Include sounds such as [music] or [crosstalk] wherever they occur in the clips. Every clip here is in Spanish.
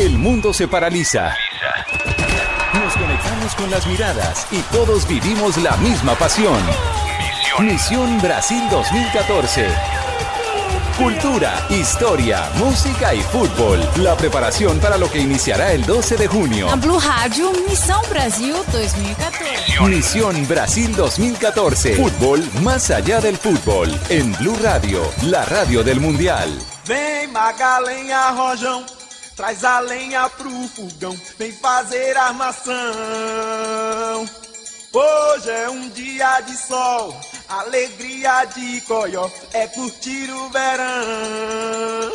El mundo se paraliza. Nos conectamos con las miradas y todos vivimos la misma pasión. Misión, Brasil 2014. Cultura, historia, música y fútbol. La preparación para lo que iniciará el 12 de junio. Na Blue Rádio, Missão Brasil 2014. Misión Brasil 2014. Fútbol más allá del fútbol. En Blue Radio, la radio del Mundial. Vem Magalenha Rojão, traz a lenha pro fogão, vem fazer armação. Hoje é um dia de sol, alegria de coió, é curtir o verão.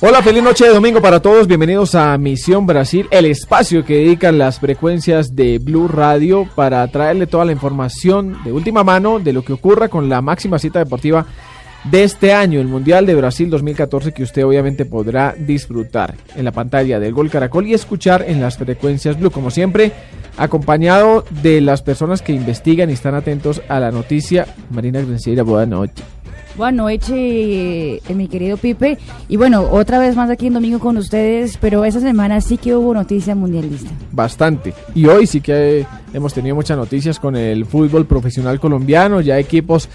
Hola, feliz noche de domingo para todos. Bienvenidos a Misión Brasil, el espacio que dedican las frecuencias de Blue Radio para traerle toda la información de última mano de lo que ocurra con la máxima cita deportiva de este año, el Mundial de Brasil 2014, que usted obviamente podrá disfrutar en la pantalla del Gol Caracol y escuchar en las frecuencias Blue, como siempre, acompañado de las personas que investigan y están atentos a la noticia. Marina Grenciera, buenas noches. Buenas noches, eh, mi querido Pipe. Y bueno, otra vez más aquí en domingo con ustedes, pero esta semana sí que hubo noticia mundialista. bastante. Y hoy sí que hemos tenido muchas noticias con el fútbol profesional colombiano, ya equipos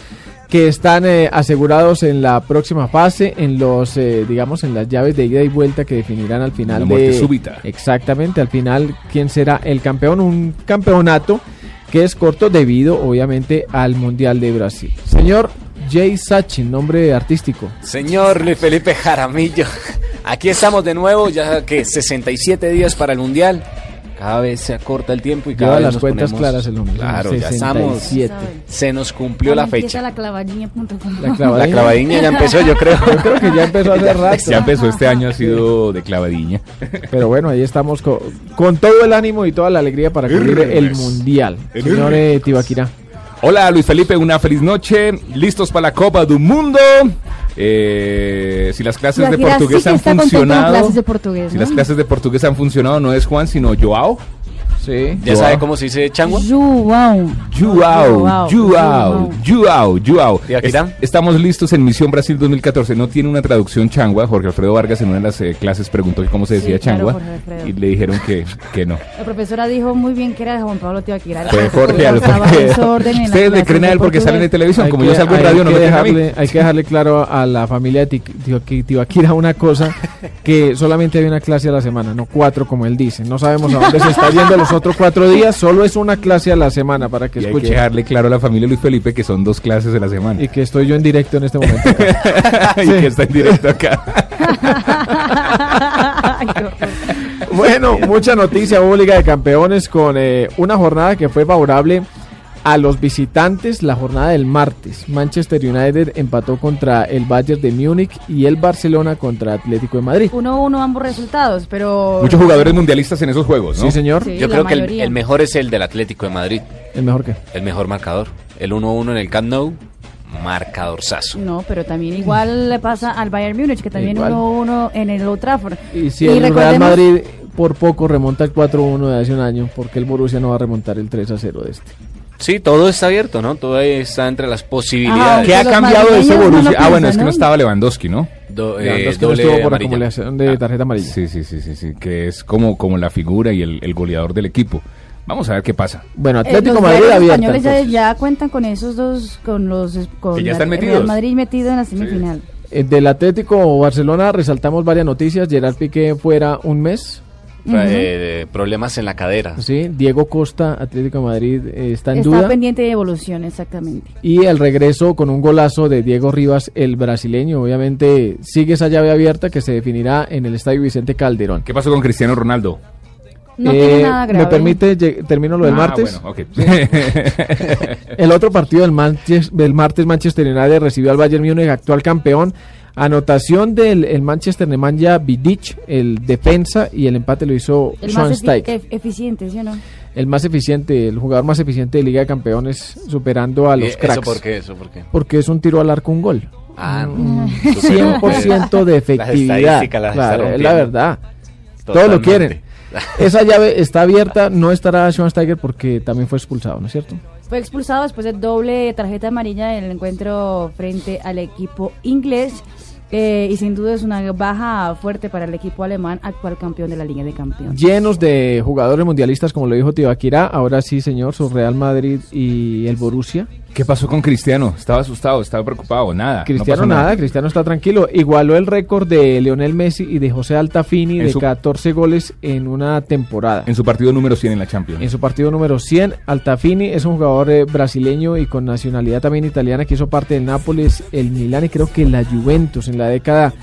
que están eh, asegurados en la próxima fase, en los, eh, digamos, en las llaves de ida y vuelta que definirán al final La muerte de súbita. exactamente al final quién será el campeón, un campeonato que es corto debido obviamente al mundial de Brasil. Señor Jay Sachin, nombre artístico. Señor Luis Felipe Jaramillo, [laughs] aquí estamos de nuevo, ya que 67 días para el Mundial. Cada vez se acorta el tiempo y cada Lleva vez las nos cuentas ponemos- claras el hombre. Claro, ya estamos. 67. Se nos cumplió la fecha. la clavadinha.com. La [laughs] clavadina ya empezó, yo creo. Yo creo que ya empezó hace rato. Ya empezó este año, ha sido de clavadiña. Pero bueno, ahí estamos co- con, todo el ánimo y toda la alegría para cubrir el mundial. Señor eh, Tibaquirá. Hola Luis Felipe, una feliz noche. Listos para la Copa del Mundo. Eh, si las clases de Tibaquirá sí portugués que han funcionado. clases de portugués, Si ¿no? las clases de portugués han funcionado, no es Juan, sino Joao. Sí. ¿Ya sabe cómo se dice changua? Joao, Joao, Joao. Tibaquirá. Es- estamos listos en Misión Brasil 2014. No tiene una traducción changua. Jorge Alfredo Vargas en una de las eh, clases preguntó que cómo se Sí, decía claro, changua y le dijeron que, que no. La profesora dijo muy bien que era de Juan Pablo Tibaquirá. Fue Porque Jorge Alfredo. Ustedes le creen a de él porque salen en portugués. televisión. Hay Como que- yo salgo en radio, no me creen a mí. dejarle, hay que dejarle claro a la familia de Ti- Ti- Tibaquira una cosa, que solamente hay una clase a la semana, no cuatro como él dice. No sabemos a dónde se está yendo [laughs] los otros cuatro días, solo es una clase a la semana para que Y hay que escuche. dejarle claro a la familia Luis Felipe que son dos clases de la semana. Y que estoy yo en directo en este momento. acá. [laughs] y que está en directo acá. [laughs] Bueno, mucha noticia, hubo Liga de Campeones con eh, una jornada que fue favorable a los visitantes la jornada del martes. Manchester United empató contra el Bayern de Múnich y el Barcelona contra Atlético de Madrid. 1-1 ambos resultados, pero... Muchos jugadores mundialistas en esos juegos, ¿no? Sí, señor. Sí, Yo creo que el, mejor es el del Atlético de Madrid, El mejor que. el mejor marcador. El 1-1 en el Camp Nou, marcadorzazo. No, pero también igual le pasa al Bayern Múnich, que también Igual. 1-1 en el Old Trafford. Y si el Real Madrid por poco remonta el 4-1 de hace un año, porque el Borussia no va a remontar el 3-0 de este. Sí, todo está abierto, ¿no? Todo ahí está entre las Ah, posibilidades. ¿Qué ha Los cambiado de ese Borussia? ah, bueno, es que no estaba Lewandowski, ¿no? Do- eh, Lewandowski no estuvo por acumulación de tarjeta amarilla. Sí, sí, sí, sí, sí, que es como, como la figura y el, el goleador del equipo. Vamos a ver qué pasa. Bueno, Eh, Atlético los Madrid abierta. españoles ya, ya cuentan con esos dos, con los con Que ya están metidos. Real Madrid metido en la semifinal. Eh, Del Atlético Barcelona resaltamos varias noticias. Gerard Piqué fuera un mes. Eh, problemas en la cadera. Sí, Diego Costa, Atlético de Madrid, eh, está en Está duda. pendiente de evolución, exactamente. Y el regreso con un golazo de Diego Rivas, el brasileño. Obviamente sigue esa llave abierta que se definirá en el Estadio Vicente Calderón. ¿Qué pasó con Cristiano Ronaldo? No Eh, tiene nada grave. ¿Me permite, termino lo del Ah, martes? bueno, ok. [laughs] El otro partido del, Manches- del martes, Manchester United recibió al Bayern Múnich, actual campeón, Anotación del el Manchester Nemanja Vidic, el defensa, y el empate lo hizo El más efi- Schweinsteiger. ef- eficiente, ¿sí o no? El más eficiente, el jugador más eficiente de Liga de Campeones, superando a ¿Y los ¿Eso cracks. por qué? ¿Eso por qué? Porque es un tiro al arco, un gol. Ah, Mm, no. [laughs] 100% de Las efectividad. las está Claro, es la verdad. Todo lo quieren. [laughs] Esa llave está abierta, no estará Schweinsteiger porque también fue expulsado, ¿no es cierto? Fue expulsado después de doble tarjeta amarilla en el encuentro frente al equipo inglés. eh, y sin duda es una baja fuerte para el equipo alemán, actual campeón de la Liga de Campeones. Llenos de jugadores mundialistas, como lo dijo Tibaquira. Ahora sí, señor, su Real Madrid y el Borussia. ¿Qué pasó con Cristiano? Estaba asustado, estaba preocupado, nada. no Cristiano nada, Cristiano está tranquilo. Igualó el récord de Lionel Messi y de José Altafini En de su- 14 goles en una temporada. En su partido número 100 en la Champions. En su partido número 100, Altafini es un jugador eh, brasileño y con nacionalidad también italiana que hizo parte del Nápoles, el Milán y creo que la Juventus en la década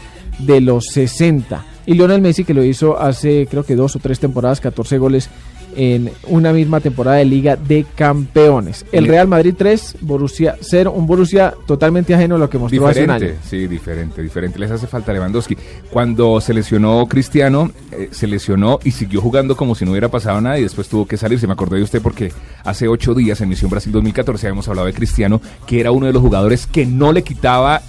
de los 60. Y Lionel Messi que lo hizo hace creo que dos o tres temporadas, 14 goles en una misma temporada de Liga de Campeones. El Real Madrid 3, Borussia 0, un Borussia totalmente ajeno a lo que mostró hace un año. Diferente, sí, diferente, diferente. Les hace falta Lewandowski. Cuando se lesionó Cristiano, eh, se lesionó y siguió jugando como si no hubiera pasado nada y después tuvo que salir. Se me acordé de usted porque hace ocho días en Misión Brasil 2014 habíamos hablado de Cristiano, que era uno de los jugadores que no le quitaba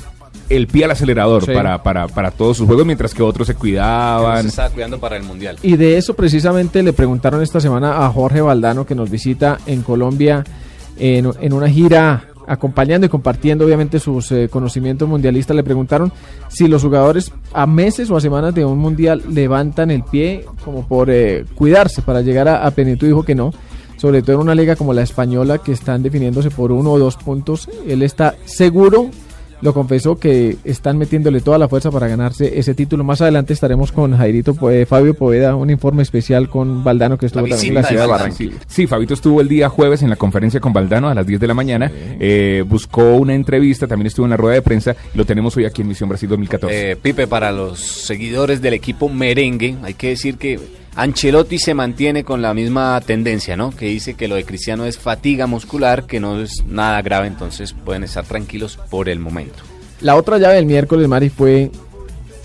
el pie al acelerador Sí. para, para, para todos sus juegos, mientras que otros se cuidaban. se estaba cuidando para el Mundial. Y de eso precisamente le preguntaron esta semana a Jorge Valdano que nos visita en Colombia en, en una gira acompañando y compartiendo obviamente sus eh, conocimientos mundialistas. Le preguntaron si los jugadores a meses o a semanas de un mundial levantan el pie como por eh, cuidarse para llegar a, a plenitud. Dijo que no. Sobre todo en una liga como la española que están definiéndose por uno o dos puntos. Él está seguro lo confesó que están metiéndole toda la fuerza para ganarse ese título. Más adelante estaremos con Jairito Poe- Fabio Poveda, un informe especial con Valdano que estuvo La también en la ciudad de Barranquilla. Sí, Fabito estuvo el día jueves en la conferencia con Valdano a las 10 de la mañana. eh, buscó una entrevista, también estuvo en la rueda de prensa. y Lo tenemos hoy aquí en Misión Brasil 2014. Eh, Pipe, para los seguidores del equipo merengue, hay que decir que Ancelotti se mantiene con la misma tendencia, ¿no? Que dice que lo de Cristiano es fatiga muscular, que no es nada grave, entonces pueden estar tranquilos por el momento. La otra llave del miércoles, Mari, fue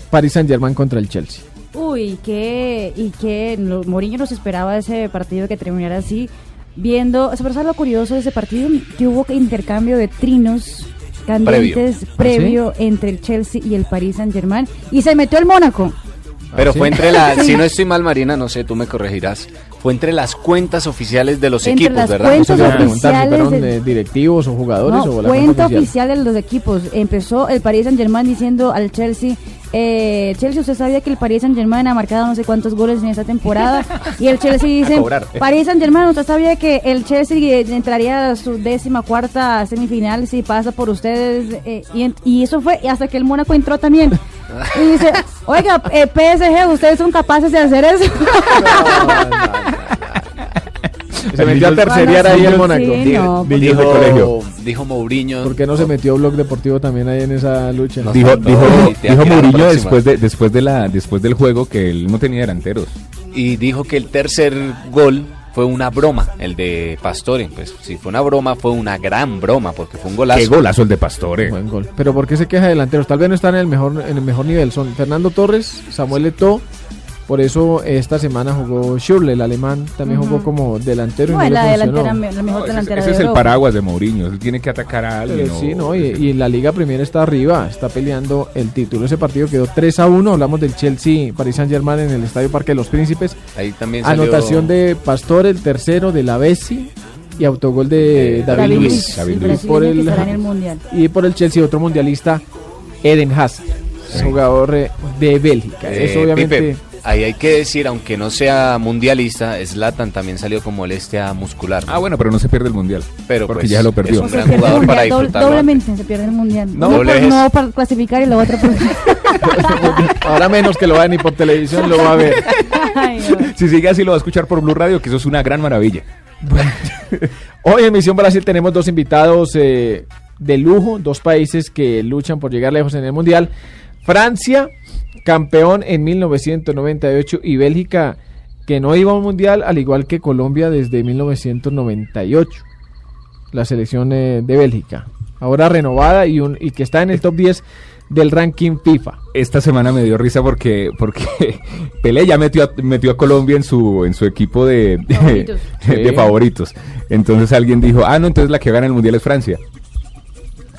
Paris Saint Germain contra el Chelsea. Uy, que y que Mourinho nos esperaba ese partido que terminara así, viendo, ¿sabes lo curioso de ese partido? Que hubo intercambio de trinos candentes previo, entre el Chelsea y el Paris Saint Germain y se metió el Mónaco. Pero ¿sí? fue entre las, [laughs] si no estoy mal, Marina, no sé, tú me corregirás, fue entre las cuentas oficiales de los Entre equipos, las ¿verdad? cuentas si oficiales del- eh, directivos o jugadores No, o la cuenta oficial. oficial de los equipos. Empezó el Paris Saint Germain diciendo al Chelsea, eh, Chelsea, usted sabía que el Paris Saint Germain ha marcado no sé cuántos goles en esta temporada. y el Chelsea [laughs] dice, cobrar. Paris Saint Germain, usted sabía que el Chelsea eh, entraría a su décima cuarta semifinal si pasa por ustedes. eh, y, eso fue y hasta que el Mónaco entró también. Y dice, oiga, eh, PSG, ustedes son capaces de hacer eso. [laughs] [laughs] Se metió a terceriar ahí el Sí, Mónaco. no, de Dijo, dijo Mourinho, ¿Por qué no se metió Blog Deportivo también ahí en esa lucha? No Dijo, Mourinho después, de, después, de la, después del juego que él no tenía delanteros. y dijo que el tercer gol fue una broma, el de Pastore. Pues si fue una broma, fue una gran broma, porque fue un golazo. Qué golazo el de Pastore. Buen gol. Pero ¿por qué se queja de delanteros? Tal vez no están en el mejor en el mejor nivel. Son Fernando Torres, Samuel Eto'o. Por eso esta semana jugó Schürrle, el alemán, también jugó como delantero. y No, la funcionó. delantera, me- la mejor No, ese, delantera ese de es el paraguas de Mourinho. Él tiene que atacar a alguien. Pero sí, ¿no? Y, y la Liga Premier está arriba, está peleando el título. Ese partido quedó 3 a 1. Hablamos del Chelsea, Paris Saint Germain en el Estadio Parque de los Príncipes. Ahí también salió Anotación de Pastor, el tercero de la Bessi y autogol de De David, David Luis. Luis, David Luis. Por el- el Mundial. Y por el Chelsea, otro mundialista, Eden Hazard, jugador eh, de Bélgica. Eh, Eso obviamente. Pipe, ahí hay que decir, aunque no sea mundialista, Zlatan también salió con molestia muscular. ¿no? Ah, bueno, pero no se pierde el mundial. Pero porque pues, ya lo es perdió. un Se gran pierde el jugador para mundial, doble- disfrutarlo. doblemente se pierde el mundial. No, Uno doble por, no para clasificar y la otra por. [laughs] Ahora menos que lo va ni por televisión, lo va a ver. Ay. Si sigue así, lo va a escuchar por Blue Radio, que eso es una gran maravilla. [laughs] Hoy en Misión Brasil tenemos dos invitados eh, de lujo, dos países que luchan por llegar lejos en el Mundial. Francia, campeón en 1998, y Bélgica, que no iba a un Mundial, al igual que Colombia desde 1998. La selección eh, de Bélgica. Ahora renovada y, un, y que está en el top 10 del ranking FIFA. Esta semana me dio risa porque porque [laughs] Pelé ya metió a, metió a Colombia en su en su equipo de, [laughs] de, Favoritos. de Sí. favoritos. Entonces alguien dijo, ah, no, entonces la que gana el mundial es Francia.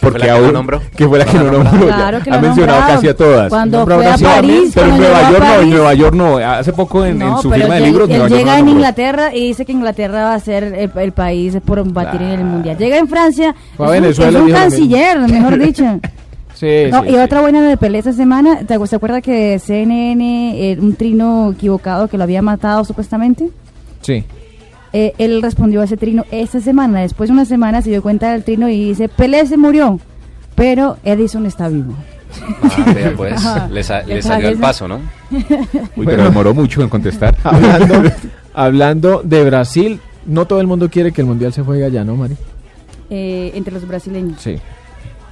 Fue la que aún- no nombró? que fue la que no nombró. Claro que ha lo mencionado nombraron. casi a todas. Cuando Nombró fue a París, Pero en Nueva York no, en Nueva York no. Hace poco en, en No, su pero firma de libros, él Nueva York llega no en nombró. Inglaterra y dice que Inglaterra va a ser el, el país por batir en el mundial. Llega en Francia, Fue a es un- Venezuela es un, canciller, mejor [laughs] dicho. Sí, No, sí, y sí. otra buena de Pelé esta semana, ¿te, acu- ¿se acuerda que CNN, eh, un trino equivocado que lo había matado supuestamente? Sí. Eh, él respondió a ese trino esta semana. Después de una semana se dio cuenta del trino y dice, Pelé se murió, pero Edison está vivo. Ah, vea, pues, [laughs] le, sa- le Le salió el paso, ¿no? Uy, pero demoró mucho en contestar. [laughs] Hablando, [laughs] hablando de Brasil, no todo el mundo quiere que el mundial se juegue allá, ¿no, Mari? Eh, entre los brasileños. Sí.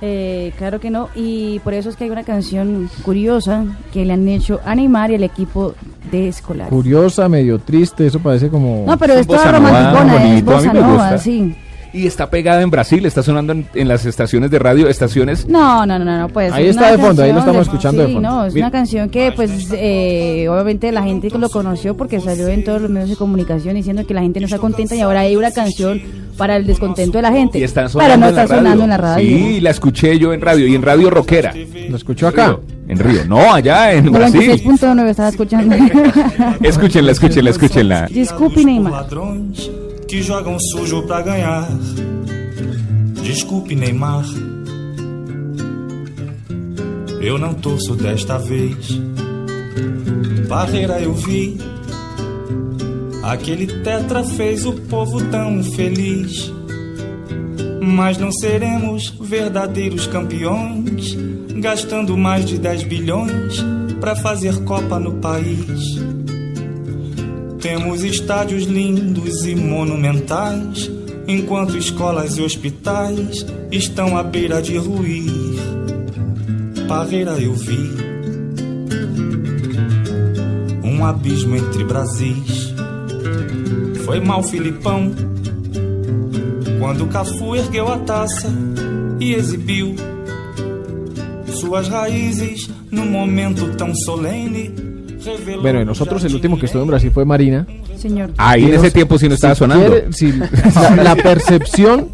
Eh, claro que no, y por eso es que hay una canción curiosa que le han hecho a Neymar y al equipo de escolar. Curiosa, medio triste, eso parece como... No, pero Es toda romanticona, es bonito, a mí bossa nova, gusta. sí. Y está pegada en Brasil, está sonando en, en las estaciones de radio, estaciones... No, no, no, no, no, pues. Ahí es está de fondo, ahí lo estamos escuchando de sí, fondo. no, es Mira. una canción que, pues, eh, obviamente la gente lo conoció porque salió en todos los medios de comunicación diciendo que la gente no está contenta y ahora hay una canción para el descontento de la gente. Y están pero sonando no en la está sonando en la radio. Sí, la escuché yo en radio y en radio rockera. ¿Lo escuchó acá? En Río. No, allá en Brasil. 96.9 estaba escuchando. [laughs] Escúchenla, escúchenla, escúchenla. Desculpe, Neymar. ladrões que jogam sujo pra ganhar. Desculpe, Neymar. Eu não torço desta vez. Barreira eu vi. Aquele tetra fez o povo tão feliz. Mas não seremos verdadeiros campeões, gastando mais de 10 bilhões pra fazer Copa no país. Temos estádios lindos e monumentais, enquanto escolas e hospitais estão à beira de ruir. Parreira eu vi um abismo entre Brasis. Foi mal Filipão quando Cafu ergueu a taça e exibiu suas raízes num momento tão solene. Bueno, de nosotros el último que estuvo en Brasil fue Marina. Señor. Ahí en ese tiempo sí no estaba Si sonando. quiere- si- [laughs] la, la percepción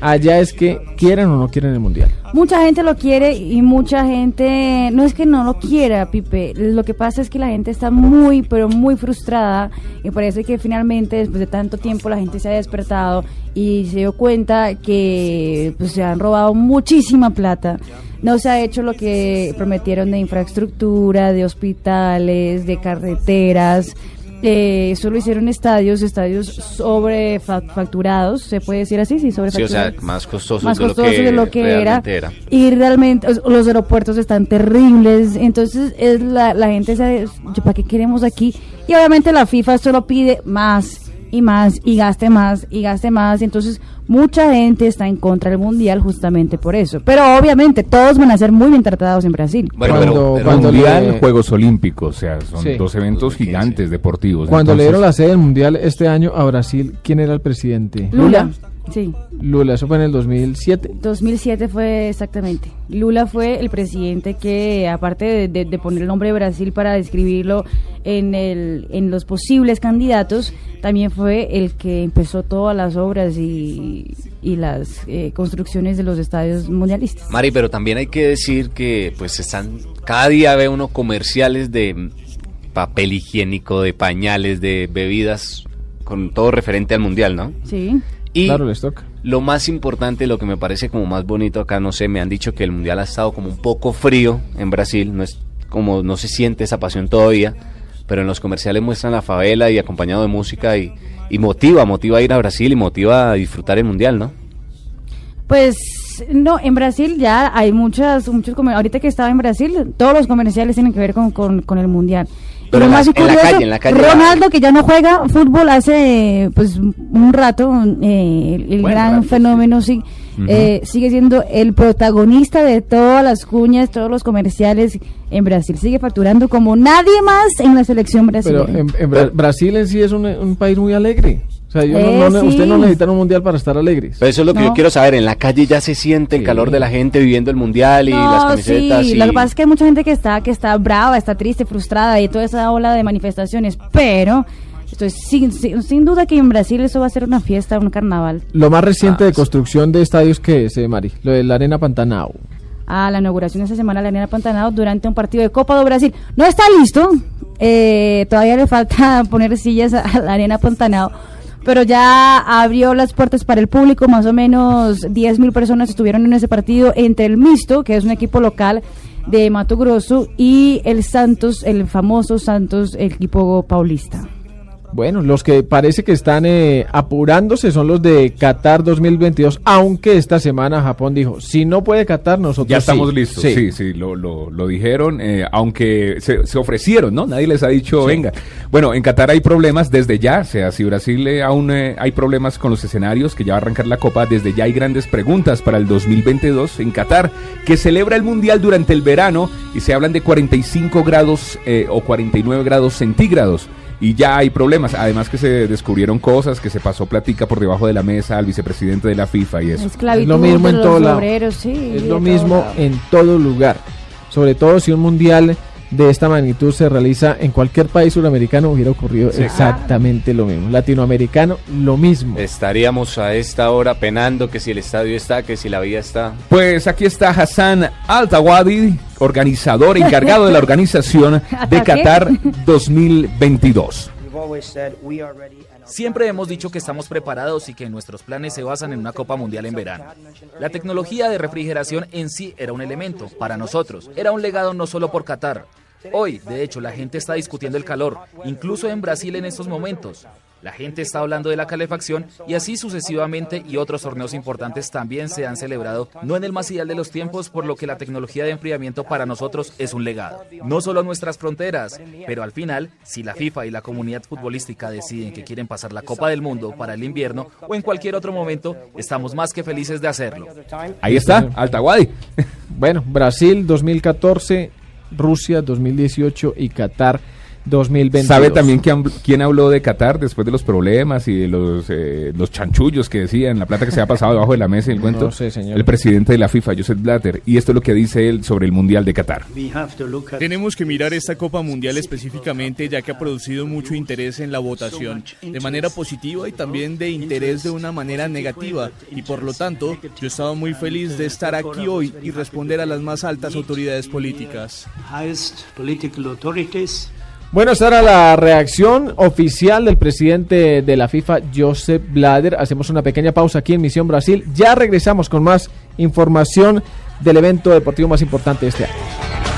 allá es que quieren o no quieren el mundial. Mucha gente lo quiere y mucha gente no es que no lo quiera, Pipe. Lo que pasa es que la gente está muy, pero muy frustrada y parece que finalmente después de tanto tiempo la gente se ha despertado y se dio cuenta que pues, se han robado muchísima plata. No se ha hecho lo que prometieron de infraestructura, de hospitales, de carreteras. Eh, solo hicieron estadios, estadios sobrefacturados, se puede decir así, sí, Sí, o sobrefacturados sea, más costoso, más de, lo que de lo que era. y realmente los aeropuertos están terribles. Entonces es la, la gente se para qué queremos aquí y obviamente la FIFA solo pide más y más y gaste más y gaste más y entonces mucha gente está en contra del mundial justamente por eso pero obviamente todos van a ser muy bien tratados en Brasil Bueno, Cuando- pero, pero- cuando Mundial, le- Juegos Olímpicos, o sea, son Sí. dos eventos 2015. gigantes deportivos. Cuando le Entonces, dieron la sede del mundial este año a Brasil, ¿quién era el presidente? Lula sí Lula, eso fue en el 2007. 2007 fue exactamente. Lula fue el presidente que, aparte de, de- de poner el nombre de Brasil para describirlo en, el, en los posibles candidatos, también fue el que empezó todas las obras y, y las eh, construcciones de los estadios mundialistas. Mari, pero también hay que decir que pues están cada día ve uno comerciales de papel higiénico, de pañales, de bebidas con todo referente al mundial, ¿no? Sí. Y Claro, les toca. lo más importante, lo que me parece como más bonito acá, no sé, me han dicho que el mundial ha estado como un poco frío en Brasil, no es como no se siente esa pasión todavía, pero en los comerciales muestran la favela y acompañado de música y, y motiva, motiva a ir a Brasil y motiva a disfrutar el mundial, ¿no? Pues no, en Brasil ya hay muchas, muchos ahorita que estaba en Brasil, todos los comerciales tienen que ver con, con, con el mundial. Pero en más la curioso, calle, en la calle. Ronaldo que ya no juega fútbol hace pues un rato, eh, el, gran rato, fenómeno sí. eh, sigue siendo el protagonista de todas las cuñas, todos los comerciales en Brasil. Sigue facturando como nadie más en la selección brasileña. Pero en, en Bra- Brasil en sí es un, un país muy alegre. O sea, yo no- Eh, no, ne- sí. usted no necesita un mundial para estar alegres. Pero eso es lo que No. yo quiero saber. En la calle ya se siente el Sí. calor de la gente viviendo el mundial y No, las camisetas. sí, y... lo que pasa es que hay mucha gente que está, que está brava, está triste, frustrada y toda esa ola de manifestaciones, pero estoy sin, sin, sin duda que en Brasil eso va a ser una fiesta, un carnaval. Lo más reciente Ah, de construcción de estadios que es, eh, Mari, lo de la Arena Pantanao. a la inauguración esta semana de la Arena Pantanal durante un partido de Copa do Brasil. No está listo, eh, todavía le falta [laughs] poner sillas a, a la Arena Pantanal, pero ya abrió las puertas para el público, más o menos 10 mil personas estuvieron en ese partido entre el Misto, que es un equipo local de Mato Grosso, y el Santos, el famoso Santos, el equipo paulista. Bueno, los que parece que están eh, apurándose son los de Qatar 2022, aunque esta semana Japón dijo, si no puede Qatar, nosotros Ya estamos sí". listos, sí, sí, lo, lo, lo dijeron, eh, aunque se, se ofrecieron, ¿no? Nadie les ha dicho, venga. Bueno, en Qatar hay problemas desde ya, o sea, si Brasil eh, aún eh, hay problemas con los escenarios, que ya va a arrancar la Copa, desde ya hay grandes preguntas para el 2022 en Qatar, que celebra el Mundial durante el verano y se hablan de 45 grados eh, o 49 grados centígrados. Y ya hay problemas, además que se descubrieron cosas, que se pasó platica por debajo de la mesa al vicepresidente de la FIFA y eso. Esclavitud Es lo mismo de en todo lado. sí, Es lo todo mismo lado. en todo lugar. Sobre todo si un mundial de esta magnitud se realiza en cualquier país sudamericano, hubiera ocurrido exactamente lo mismo. Latinoamericano, lo mismo. Estaríamos a esta hora penando que si el estadio está, que si la vía está. Pues aquí está Hassan Altawadi, organizador, encargado de la organización [laughs] de. Qatar 2022. Siempre hemos dicho que estamos preparados y que nuestros planes se basan en una Copa Mundial en verano. La tecnología de refrigeración en sí era un elemento para nosotros. Era un legado no solo por Qatar. Hoy, de hecho, la gente está discutiendo el calor, incluso en Brasil en estos momentos. La gente está hablando de la calefacción y así sucesivamente y otros torneos importantes también se han celebrado, no en el más ideal de los tiempos, por lo que la tecnología de enfriamiento para nosotros es un legado. No solo a nuestras fronteras, pero al final, si la FIFA y la comunidad futbolística deciden que quieren pasar la Copa del Mundo para el invierno o en cualquier otro momento, estamos más que felices de hacerlo. Ahí está, Altawadi. Bueno, Brasil 2014, Rusia 2018 y Qatar 2022. ¿Sabe también quién, quién habló de Qatar después de los problemas y de los, eh, los chanchullos que decían, la plata que se ha pasado debajo de la mesa y el [laughs] cuento? No sé, señor. El presidente de la FIFA, Joseph Blatter. Y esto es lo que dice él sobre el Mundial de Qatar. Tenemos que mirar esta Copa Mundial específicamente ya que ha producido mucho interés en la votación, de manera positiva y también de interés de una manera negativa. Y por lo tanto, yo estaba muy feliz de estar aquí hoy y responder a las más altas autoridades políticas. Bueno, esta era la reacción oficial del presidente de la FIFA, Joseph Blatter. Hacemos una pequeña pausa aquí en Misión Brasil. Ya regresamos con más información del evento deportivo más importante de este año.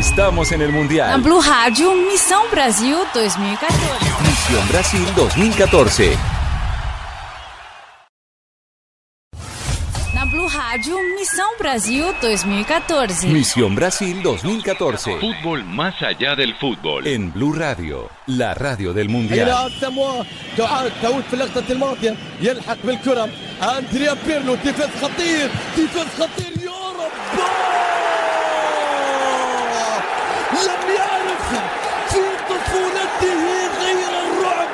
Estamos en el Mundial. Blue Rádio, Missão Brasil 2014. Misión Brasil 2014. Na Blue Rádio, Missão Brasil 2014. Misión Brasil 2014. Fútbol más allá del fútbol. En Blue Radio, la radio del Mundial. لم يعرف في طفولته غير الرعب.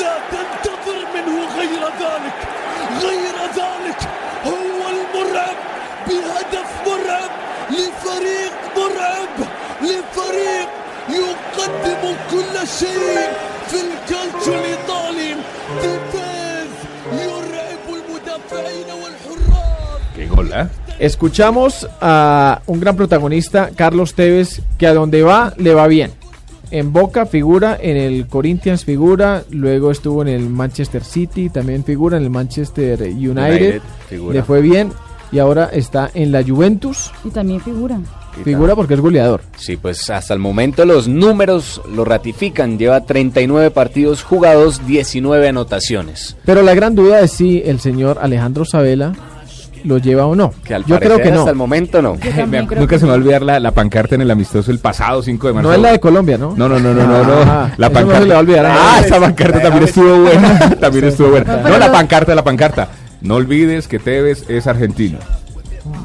لا تنتظر منه غير ذلك. غير ذلك هو المرعب بهدف مرعب لفريق مرعب لفريق يقدم كل شيء في الكالتشو الإيطالي. ديفيز يرعب المدافعين والحراس. Escuchamos a un gran protagonista, Carlos Tevez, que a donde va le va bien. En Boca figura, en el Corinthians figura, luego estuvo en el Manchester City, también figura en el Manchester United, le fue bien y ahora está en la Juventus, Y también figura. figura porque es goleador. Sí, pues hasta el momento los números lo ratifican. Lleva 39 partidos jugados, 19 anotaciones. Pero la gran duda es si el señor Alejandro Sabela lo lleva o no. Que al Yo creo que no. hasta el momento no. [laughs] Me- nunca se me va a olvidar la, la pancarta en el amistoso el pasado 5 de marzo. No es la de Colombia, ¿no? No, no, no, no, no, no. Ah, La no pancarta. se le va a olvidar Ah, esa pancarta también estuvo buena. [laughs] [laughs] También estuvo buena. No, la pancarta, la pancarta. No olvides que Tevez es argentino.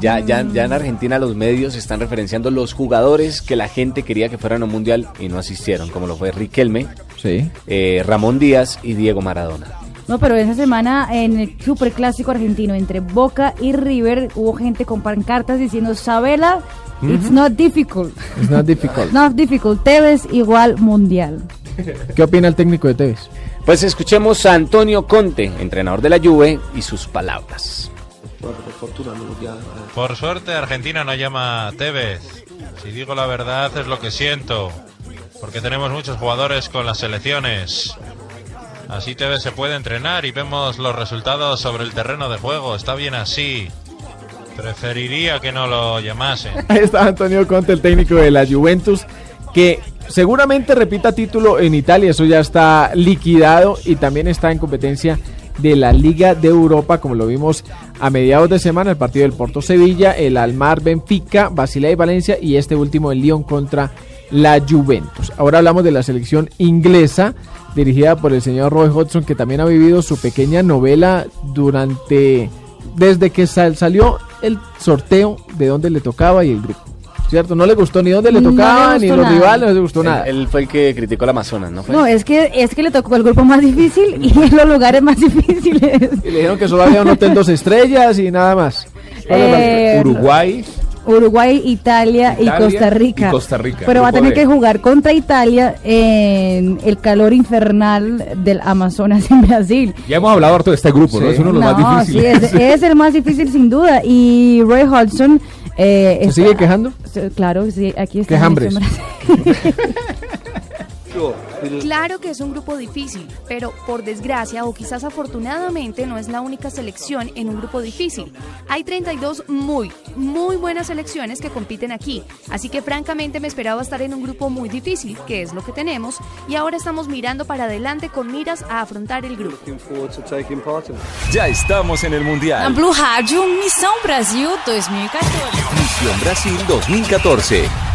Ya, ya, ya en Argentina los medios están referenciando los jugadores que la gente quería que fueran a un mundial y no asistieron, como lo fue Riquelme, Sí. eh, Ramón Díaz y Diego Maradona. No, pero esa semana en el superclásico argentino entre Boca y River hubo gente con pancartas diciendo Sabela, it's not difficult. It's not difficult. [laughs] Not difficult. Tevez igual mundial. ¿Qué opina el técnico de Tevez? Pues escuchemos a Antonio Conte, entrenador de la Juve, y sus palabras. Por suerte Argentina no llama a Tevez. Si digo la verdad es lo que siento. Porque tenemos muchos jugadores con las selecciones. Así Tevez se puede entrenar y vemos los resultados sobre el terreno de juego. Está bien así. Preferiría que no lo llamasen. [laughs] Ahí está Antonio Conte, el técnico de la Juventus, que seguramente repita título en Italia, eso ya está liquidado y también está en competencia de la Liga de Europa, como lo vimos a mediados de semana, el partido del Porto Sevilla, el Almar Benfica, Basilea y Valencia y este último el Lyon contra la Juventus. Ahora hablamos de la selección inglesa dirigida por el señor Roy Hodgson que también ha vivido su pequeña novela durante desde que sal- salió el sorteo de dónde le tocaba y el grupo. ¿Cierto? No le gustó ni dónde le No le tocaba, ni los nada. rivales, no le gustó nada. Él, él fue el que criticó el Amazonas, ¿no fue? No, es que es que le tocó el grupo más difícil y en los lugares más [laughs] difíciles. Y le dijeron que solo había un hotel dos estrellas y nada más. Eh, Uruguay. Uruguay, Italia, y Costa Rica. y Costa Rica, Pero va a tener D. que jugar contra Italia en el calor infernal del Amazonas en Brasil. Ya hemos hablado harto de este grupo, ¿no? Sí. Es uno de los No, más sí, difíciles. es, es el más difícil sin duda. Y Roy Hodgson... Eh, ¿Se está- sigue quejando? Sí, Claro, sí, aquí está. Quejambres. [laughs] Claro que es un grupo difícil, pero por desgracia o quizás afortunadamente no es la única selección en un grupo difícil. Hay 32 muy, muy buenas selecciones que compiten aquí, así que francamente me esperaba estar en un grupo muy difícil, que es lo que tenemos, y ahora estamos mirando para adelante con miras a afrontar el grupo. Ya estamos en el Mundial. Blue Rádio, Missão Brasil 2014. Misión Brasil 2014.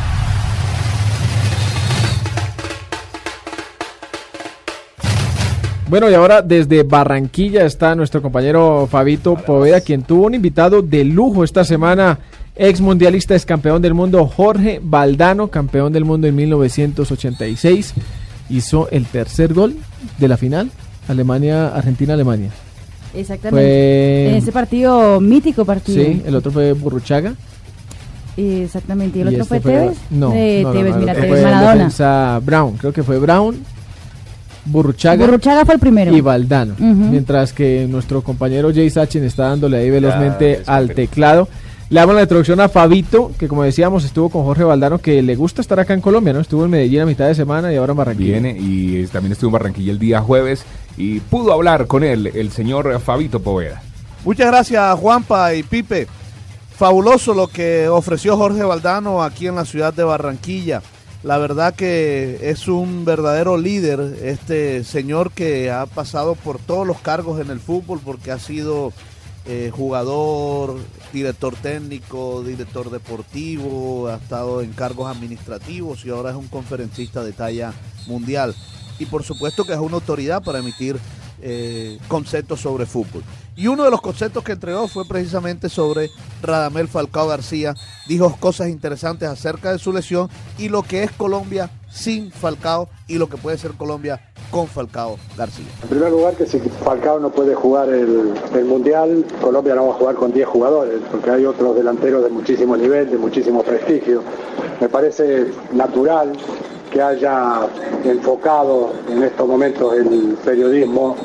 Bueno, y ahora desde Barranquilla está nuestro compañero Fabito Poveda, quien tuvo un invitado de lujo esta semana, ex mundialista, ex campeón del mundo, Jorge Valdano, campeón del mundo en 1986. Hizo el tercer gol de la final, Alemania, Argentina-Alemania. Exactamente. Fue- En ese partido, mítico partido. Sí, el otro fue Burruchaga. Exactamente. ¿Y el y otro este fue Tevez? No, Eh, no, no, Tevez, no, el mira, Tevez Maradona. Brown, creo que fue Brown, Burruchaga. Burruchaga fue el primero. y Valdano. Mientras que nuestro compañero Jay Sachin está dándole ahí velozmente Ya, al teclado. Le damos la introducción a Fabito, que como decíamos estuvo con Jorge Valdano, que le gusta estar acá en Colombia, ¿no? Estuvo en Medellín a mitad de semana y ahora en Barranquilla. Viene y eh, también estuvo en Barranquilla el día jueves y pudo hablar con él el señor Fabito Poveda. Muchas gracias Juanpa y Pipe. fabuloso lo que ofreció Jorge Valdano aquí en la ciudad de Barranquilla. La verdad que es un verdadero líder, este señor que ha pasado por todos los cargos en el fútbol porque ha sido eh, jugador, director técnico, director deportivo, ha estado en cargos administrativos y ahora es un conferencista de talla mundial. Y por supuesto que es una autoridad para emitir eh, conceptos sobre fútbol. Y uno de los conceptos que entregó fue precisamente sobre Radamel Falcao García. Dijo cosas interesantes acerca de su lesión y lo que es Colombia sin Falcao y lo que puede ser Colombia con Falcao García. En primer lugar, que si Falcao no puede jugar el, el Mundial, Colombia no va a jugar con 10 jugadores, porque hay otros delanteros de muchísimo nivel, de muchísimo prestigio. Me parece natural que haya enfocado en estos momentos el periodismo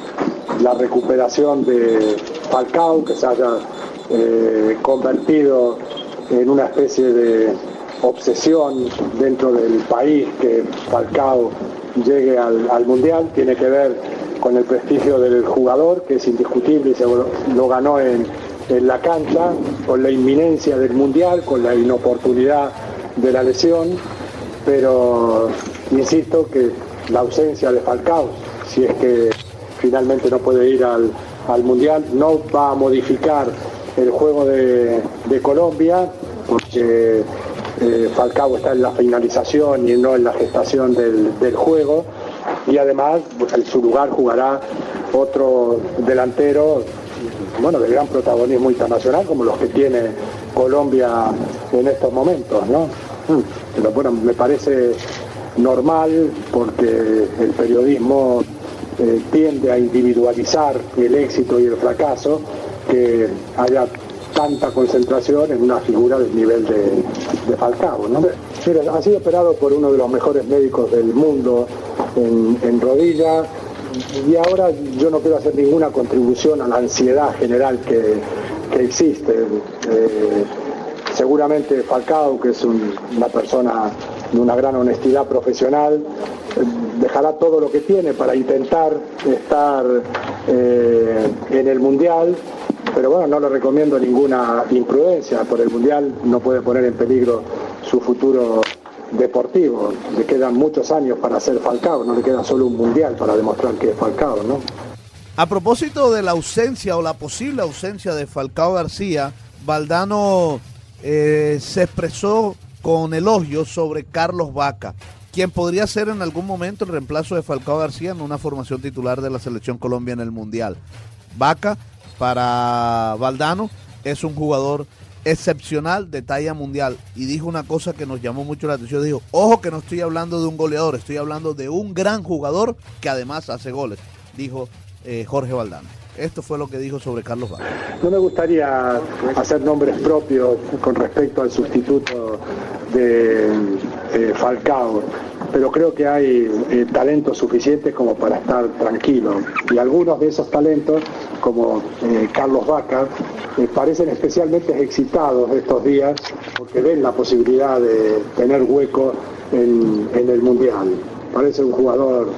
la recuperación de Falcao, que se haya eh, convertido en una especie de obsesión dentro del país que Falcao llegue al, al Mundial, tiene que ver con el prestigio del jugador, que es indiscutible y se lo, lo ganó en, en la cancha, con la inminencia del Mundial, con la inoportunidad de la lesión, pero insisto que la ausencia de Falcao, si es que finalmente no puede ir al, al Mundial, no va a modificar el juego de, de Colombia, porque eh, Falcao está en la finalización y no en la gestación del, del juego, y además pues, en su lugar jugará otro delantero bueno, de gran protagonismo internacional como los que tiene Colombia en estos momentos, ¿no? Pero bueno, me parece normal porque el periodismo eh, tiende a individualizar el éxito y el fracaso, que haya tanta concentración en una figura del nivel de, de Falcao. Mira, ha sido operado por uno de los mejores médicos del mundo en, en rodilla y ahora yo no quiero hacer ninguna contribución a la ansiedad general que, que existe. Eh, seguramente Falcao, que es un- una persona de una gran honestidad profesional, dejará todo lo que tiene para intentar estar eh, en el Mundial, pero bueno, no le recomiendo ninguna imprudencia, por el Mundial no puede poner en peligro su futuro deportivo. Le quedan muchos años para ser Falcao, no le queda solo un Mundial para demostrar que es Falcao, ¿no? A propósito de la ausencia o la posible ausencia de Falcao García, Valdano eh, se expresó con elogios sobre Carlos Vaca, quien podría ser en algún momento el reemplazo de Falcao García en una formación titular de la selección Colombia en el Mundial. Vaca, para Valdano, es un jugador excepcional de talla mundial y dijo una cosa que nos llamó mucho la atención, dijo, ojo que no estoy hablando de un goleador, estoy hablando de un gran jugador que además hace goles, dijo eh, Jorge Valdano. Esto fue lo que dijo sobre Carlos Vaca. No me gustaría hacer nombres propios con respecto al sustituto de eh, Falcao, pero creo que hay eh, talentos suficientes como para estar tranquilo. Y algunos de esos talentos, como eh, Carlos Vaca, parecen especialmente excitados estos días porque ven la posibilidad de tener hueco en el Mundial. Parece un jugador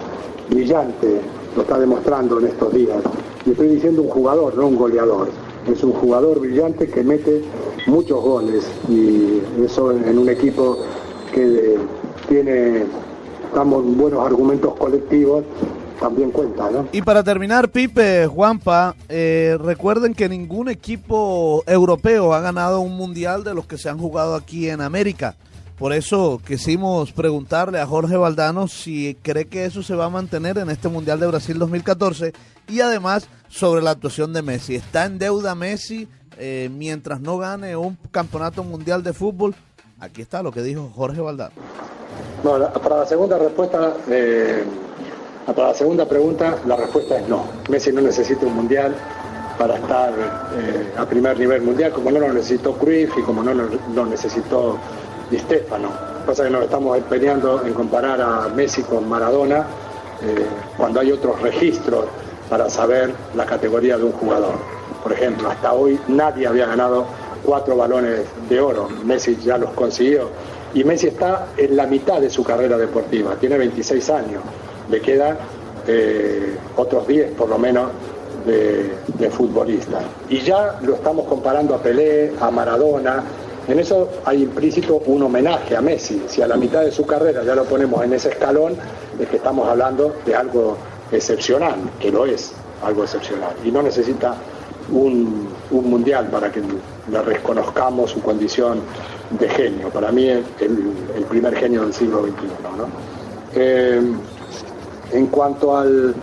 brillante, lo está demostrando en estos días. Y estoy diciendo un jugador, no un goleador. Es un jugador brillante que mete muchos goles y eso en, un equipo que tiene estamos buenos argumentos colectivos también cuenta, ¿no? Y para terminar, Pipe, Juanpa, eh, recuerden que ningún equipo europeo ha ganado un mundial de los que se han jugado aquí en América. Por eso quisimos preguntarle a Jorge Valdano si cree que eso se va a mantener en este Mundial de Brasil 2014 y además sobre la actuación de Messi. ¿Está en deuda Messi eh, mientras no gane un campeonato mundial de fútbol? Aquí está lo que dijo Jorge Valdano. No, para la segunda respuesta, eh, para la segunda pregunta, la respuesta es no. Messi no necesita un mundial para estar eh, a primer nivel mundial, como no lo necesitó Cruyff y como no lo, necesitó Di Stefano. Pasa que nos estamos empeñando en comparar a Messi con Maradona cuando hay otros registros para saber la categoría de un jugador. Por ejemplo, hasta hoy nadie había ganado cuatro balones de oro. Messi ya los consiguió. Y Messi está en la mitad de su carrera deportiva, tiene 26 años. Le quedan eh, otros 10 por lo menos de, de futbolista. Y ya lo estamos comparando a Pelé, a Maradona. En eso hay implícito un homenaje a Messi. Si a la mitad de su carrera ya lo ponemos en ese escalón, es que estamos hablando de algo excepcional, que lo es, algo excepcional. Y no necesita un, un mundial para que le reconozcamos su condición de genio. Para mí es el, primer genio del siglo XXI. ¿no? Eh, en cuanto al,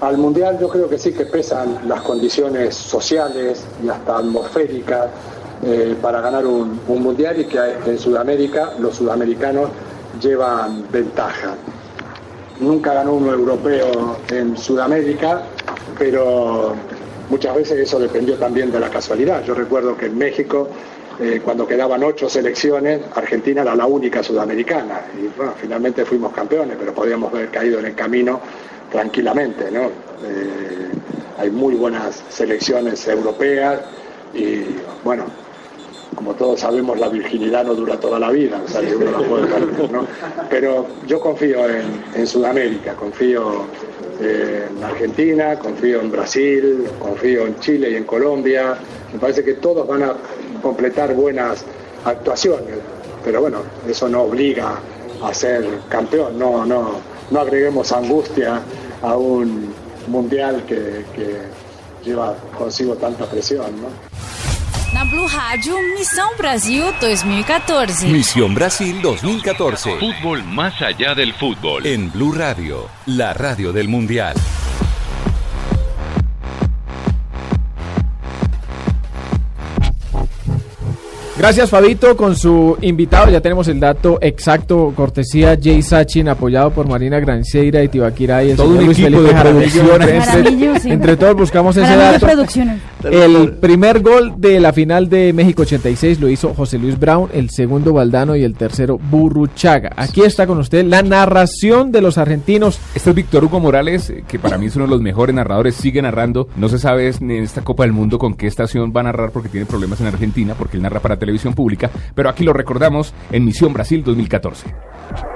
al mundial, yo creo que sí que pesan las condiciones sociales y hasta atmosféricas eh, para ganar un, un mundial y que en Sudamérica los sudamericanos llevan ventaja. Nunca ganó uno europeo en Sudamérica, pero muchas veces eso dependió también de la casualidad. Yo recuerdo que en México, eh, cuando quedaban ocho selecciones, Argentina era la única sudamericana. Y bueno, finalmente fuimos campeones, pero podíamos haber caído en el camino tranquilamente. ¿no? Eh, hay muy buenas selecciones europeas y bueno, como todos sabemos, la virginidad no dura toda la vida, o sea, que uno la puede ¿no? Pero yo confío en, en Sudamérica, confío eh, en Argentina, confío en Brasil, confío en Chile y en Colombia. Me parece que todos van a completar buenas actuaciones, pero bueno, eso no obliga a ser campeón, no, no, no agreguemos angustia a un mundial que, que lleva consigo tanta presión, ¿no? Na Blue Rádio, Missão Brasil 2014. Misión Brasil 2014. Fútbol más allá del fútbol. En Blue Radio, la radio del Mundial. Gracias Fabito con su invitado. Ya tenemos el dato exacto. Cortesía Jay Sachin, apoyado por Marina Granciera y Tibaquira y el Todo señor un Luis equipo Felipe de producción. Entre, entre todos buscamos ese dato. Producciones. El primer gol de la final de México 86 lo hizo José Luis Brown, el segundo Valdano y el tercero Burruchaga. Aquí está con usted la narración de los argentinos. Este es Víctor Hugo Morales, eh, que para mí es uno de los mejores narradores, sigue narrando. No se sabe en esta Copa del Mundo con qué estación va a narrar porque tiene problemas en Argentina, porque él narra para televisión pública, pero aquí lo recordamos en Misión Brasil 2014.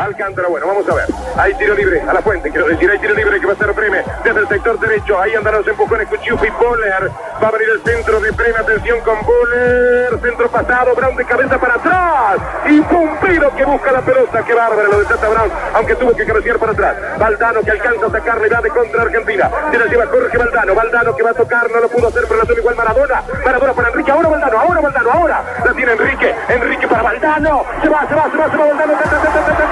Alcántara, bueno, vamos a ver. Hay tiro libre a la fuente, quiero decir, hay tiro libre que va a ser Breme desde el sector derecho. Ahí andan los empujones con Chupi Boller. Va a venir el centro de Breme, atención con Boller. Centro pasado, Brown de cabeza para atrás. Y Pumpido que busca la pelota. Qué bárbaro lo de Tata Brown, aunque tuvo que cabecear para atrás. Valdano que alcanza a sacar, le da de contra Argentina. Se la lleva Jorge Valdano. Valdano que va a tocar, no lo pudo hacer, pero la toma igual Maradona. Maradona para Enrique. Ahora Valdano, ahora Valdano, ahora. La tiene Enrique. Enrique para Valdano. Se va, se va, se va, se va Valdano.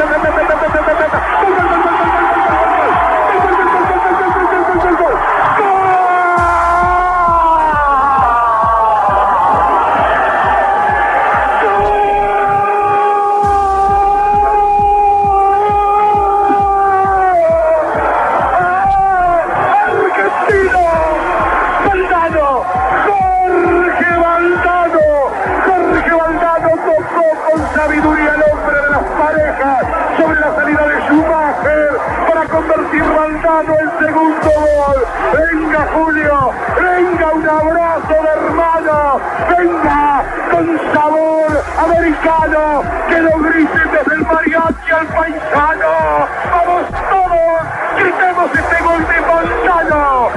Sabiduría al hombre de las parejas sobre la salida de Schumacher para convertir Valdano el segundo gol. Venga Julio, venga un abrazo de hermano, venga con sabor americano, que lo griten desde el mariachi al paisano. Vamos todos, gritemos este gol de Valdano.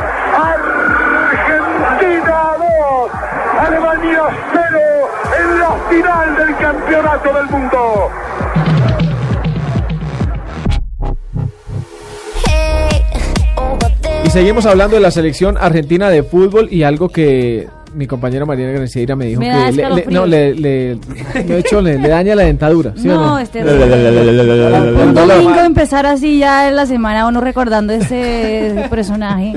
Argentina 2, Alemania 0 en la final campeonato del mundo. Y seguimos hablando de la selección argentina de fútbol y algo que mi compañera Mariana Grancieira me dijo Me que da le, no, le, le- de hecho, le, le daña la dentadura. ¿sí No, no? es terrible. Un domingo empezar así ya en la semana uno recordando ese personaje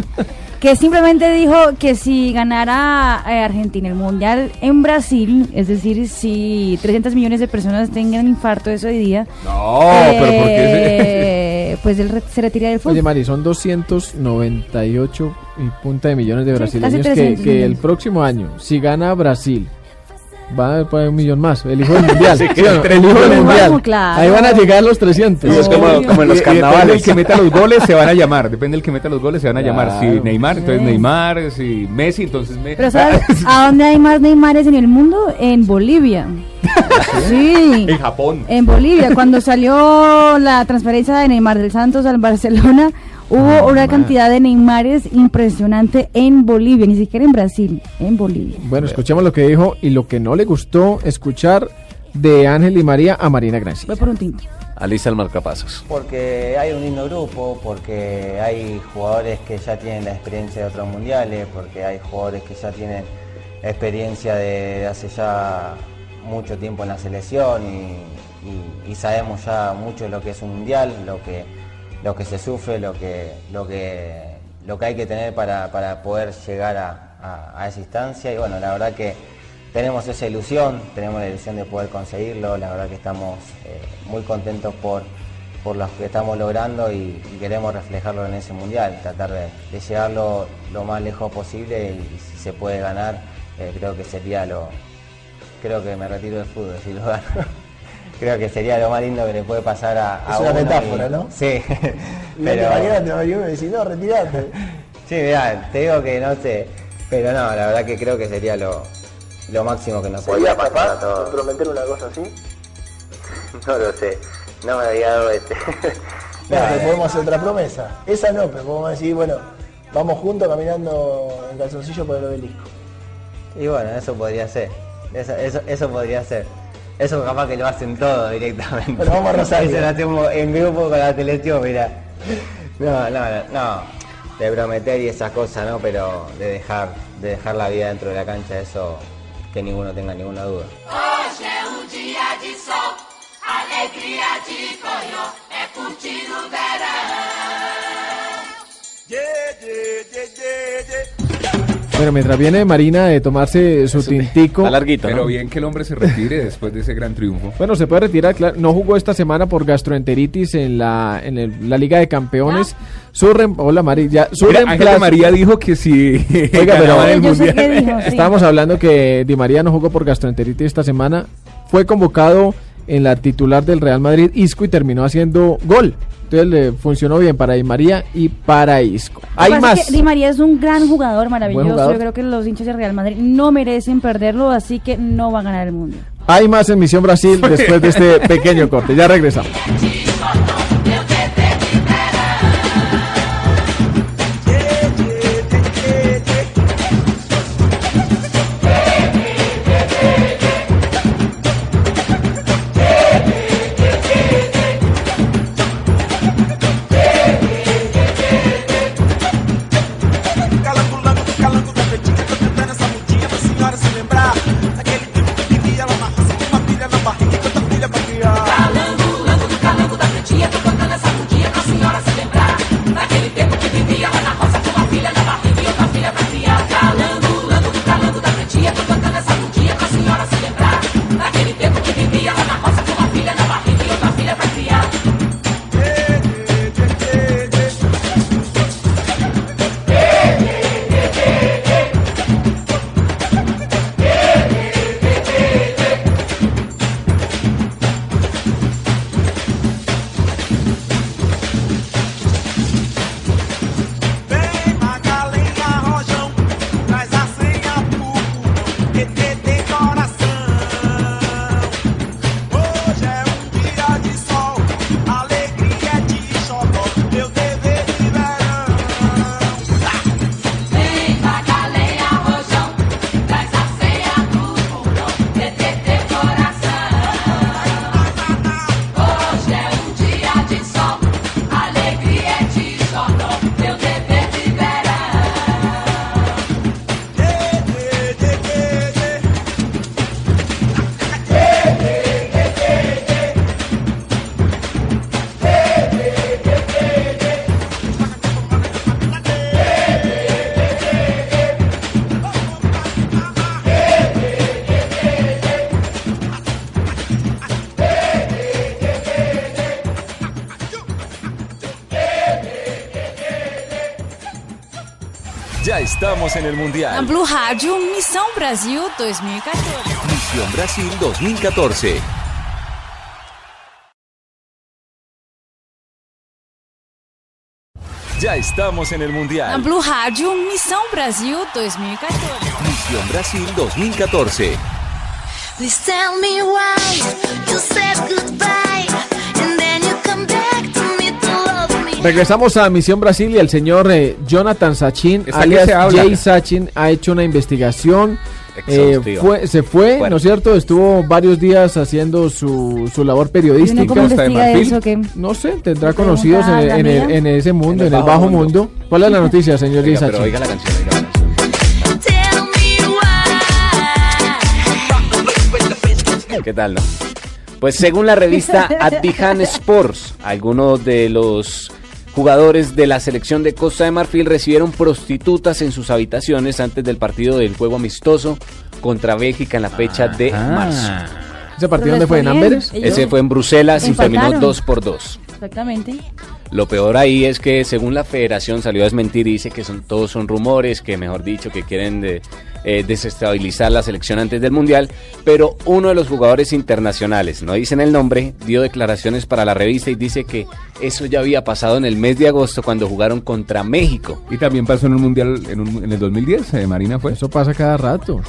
que simplemente dijo que si ganara eh, Argentina el mundial en Brasil, es decir, si 300 millones de personas tengan infarto ese día, No, pero ¿por qué? eh, [laughs] pues él se retira del fútbol. Oye, Mari, son 298 y punta de millones de brasileños que, 300 que el próximo año, si gana Brasil, va a poner un millón más. El hijo del mundial. [laughs] Sí, ¿sí no? El hijo del mundial. Claro. Ahí van a llegar los 300. Y es como, en los carnavales. depende el que meta los goles se van a llamar. Depende del que meta los goles se van a llamar. Si. Neymar, entonces Sí. Neymar. Si Messi, entonces Messi. Pero ¿sabes [laughs] a dónde hay más Neymares en el mundo? En Bolivia. Sí. En Japón. En Bolivia, cuando salió la transferencia de Neymar del Santos al Barcelona, Hubo una cantidad de Neymares impresionante en Bolivia, ni siquiera en Brasil, en Bolivia. Bueno, escuchemos lo que dijo y lo que no le gustó escuchar de Ángel y María a Marina Gracia. Voy por un tinto. Alisa el marcapasos. Porque hay un lindo grupo, porque hay jugadores que ya tienen la experiencia de otros mundiales, porque hay jugadores que ya tienen experiencia de hace ya mucho tiempo en la selección y, y- y sabemos ya mucho lo que es un mundial, lo que, lo que se sufre, lo que, lo que, lo que hay que tener para, para poder llegar a, a- esa instancia y bueno, la verdad que tenemos esa ilusión, tenemos la ilusión de poder conseguirlo, la verdad que estamos eh, muy contentos por, por lo que estamos logrando y, y queremos reflejarlo en ese mundial, tratar de, de llegarlo lo más lejos posible y, si se puede ganar, eh, creo que sería lo, creo que me retiro del fútbol si lo gano. [laughs] creo que sería lo más lindo que le puede pasar a, a Es una uno y- metáfora, ¿no? [laughs] Sí, [laughs] Pero... Mañana te va a venir uno y decir, no, retirate. [laughs] Sí, mirá, te digo que no sé, pero no, la verdad que creo que sería lo, lo máximo que nos podría ¿Sería pasar a todos. prometer una cosa así? No lo sé, no me había dado este. No, pero podemos hacer otra promesa. Esa no, pero podemos decir, bueno, vamos juntos caminando en calzoncillo por el obelisco. Y bueno, eso podría ser, eso, eso, eso podría ser. Eso capaz que lo hacen todo directamente. Bueno, vamos a Rosario. [laughs] Eso lo hacemos en grupo con la selección, mira. No, no, no, no. De prometer y esas cosas, ¿no? Pero de dejar, de dejar la vida dentro de la cancha, eso que ninguno tenga ninguna duda. Bueno, mientras viene Marina de tomarse su tintico. Pero bien que el hombre se retire después de ese gran triunfo. [laughs] Bueno, se puede retirar, claro. No jugó esta semana por gastroenteritis en la, en el- la Liga de Campeones. Su rem- Hola, María. Su Mira, reemplazo- Ángela María dijo que si [laughs] Oiga, pero el mundial. estábamos hablando que Di María no jugó por gastroenteritis esta semana. Fue convocado en la titular del Real Madrid, Isco, y terminó haciendo gol. Entonces le funcionó bien para Di María y para Isco. Hay es más. que Di María es un gran jugador, maravilloso. jugador. Yo creo que los hinchas del Real Madrid no merecen perderlo, así que no va a ganar el mundo. Hay más en Misión Brasil [laughs] después de este pequeño corte. Ya regresamos. Estamos en el Na Mundial. Blue Rádio, Missão Brasil 2014. Misión Brasil 2014. Ya estamos en el Na Mundial. Blue Rádio, Missão Brasil 2014. Misión Brasil 2014. Please tell me why you said goodbye Regresamos a Misión Brasil y el señor eh, Jonathan Sachin, que alias se habla. Jay Sachin, ha hecho una investigación. eh, fue, se fue, Bueno. ¿no es cierto? Estuvo varios días haciendo su, su labor periodística. ¿Y uno cómo eso? ¿Qué? No sé, tendrá ¿Le conocidos en, el- ese mundo, en En el, bajo bajo mundo. mundo. ¿Cuál es la noticia, señor Jay Sachin? oiga la canción, oiga la canción. ¿Qué tal, no? Pues según la revista [laughs] Abdihan Sports, algunos de los jugadores de la selección de Costa de Marfil recibieron prostitutas en sus habitaciones antes del partido del juego amistoso contra Bélgica en la fecha de marzo. ¿Ese partido dónde fue? ¿En. Amberes? Ese fue en Bruselas y terminó empataron. 2 por 2. Exactamente. Lo peor ahí es que según la federación salió a desmentir y dice que son, todos son rumores, que mejor dicho, que quieren de- eh, desestabilizar la selección antes del Mundial, pero uno de los jugadores internacionales, no dicen el nombre, dio declaraciones para la revista y dice que eso ya había pasado en el mes de agosto cuando jugaron contra México. Y también pasó en un mundial en, un- en el 2010, eh, Marina fue. Eso pasa cada rato.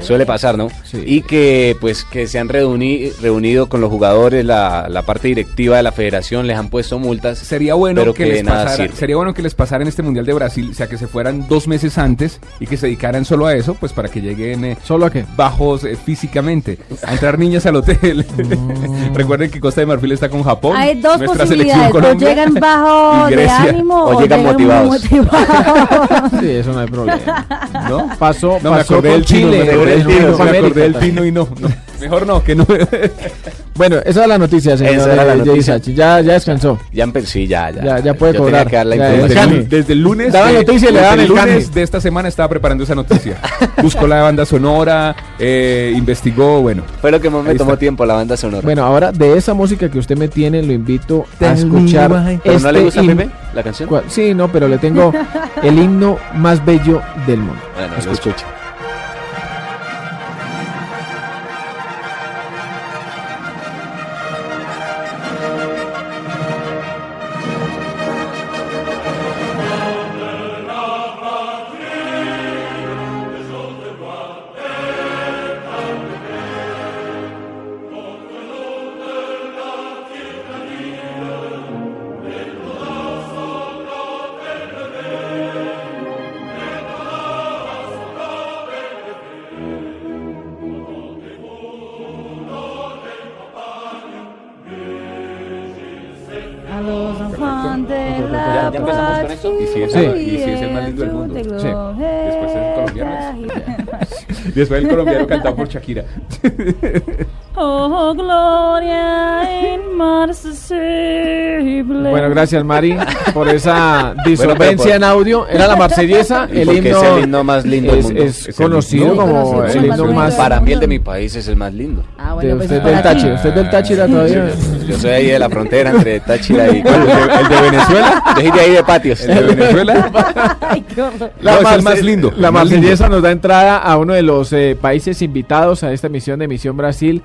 Suele pasar, ¿no? Y que pues que se han reuni- reunido con los jugadores, la, la parte directiva de la federación, les han puesto multas. Sería bueno pero que, que, les pasara, sería bueno que les pasara en este mundial de Brasil, o sea que se fueran dos meses antes y que se dedicaran solo a eso, pues para que lleguen eh, solo a qué bajos eh, físicamente, a entrar niñas al hotel. [laughs] Recuerden que Costa de Marfil está con Japón, Hay dos nuestra posibilidades. O llegan [laughs] bajo y de ánimo O o, llegan llegan motivados. motivados. Sí, eso no hay problema. [laughs] ¿No? Pasó, No, me pasó acordé del Chile. me acordé del tino, Copa me acordé América del también. tino y no, no. Mejor no, que no. [laughs] Bueno, esa es la noticia, señor Esa era la Jay noticia. Sachin. Ya, ya descansó. Ya empezó, sí, ya, ya. Ya- ya puede Yo cobrar. que dar la Ya, Desde, información. el, lu- desde el lunes, Daba de- noticia y le desde daban el el lunes cambio. de esta semana estaba preparando esa noticia. [laughs] Buscó la banda sonora, eh, investigó, bueno. Fue lo que más me tomó está. tiempo, la banda sonora. Bueno, ahora de esa música que usted me tiene, lo invito a escuchar. ¿Pero no le este gusta a Pepe la canción? Sí, no, pero le tengo [laughs] el himno más bello del mundo. Bueno, lo escucho. Después el colombiano cantado por Shakira. [laughs] Oh, gloria inmarcesible. Bueno, gracias Mari por esa disolvencia pero en audio. Era la marsellesa, ¿Y el por himno, es el himno más lindo del es, mundo? es Es el conocido himno. como Conocido el himno el más. Para mí el de mi país es el más lindo. Ah, de bueno, pues usted es del. Táchira, usted del Táchira todavía. Yo soy ahí de la frontera entre Táchira y... ¿El de, el de Venezuela? [laughs] Yo soy de ahí de patios. ¿El de [laughs] Venezuela? Horror. No, es el más lindo. La el marsellesa nos da entrada a uno de los eh, países invitados a esta misión de Misión Brasil,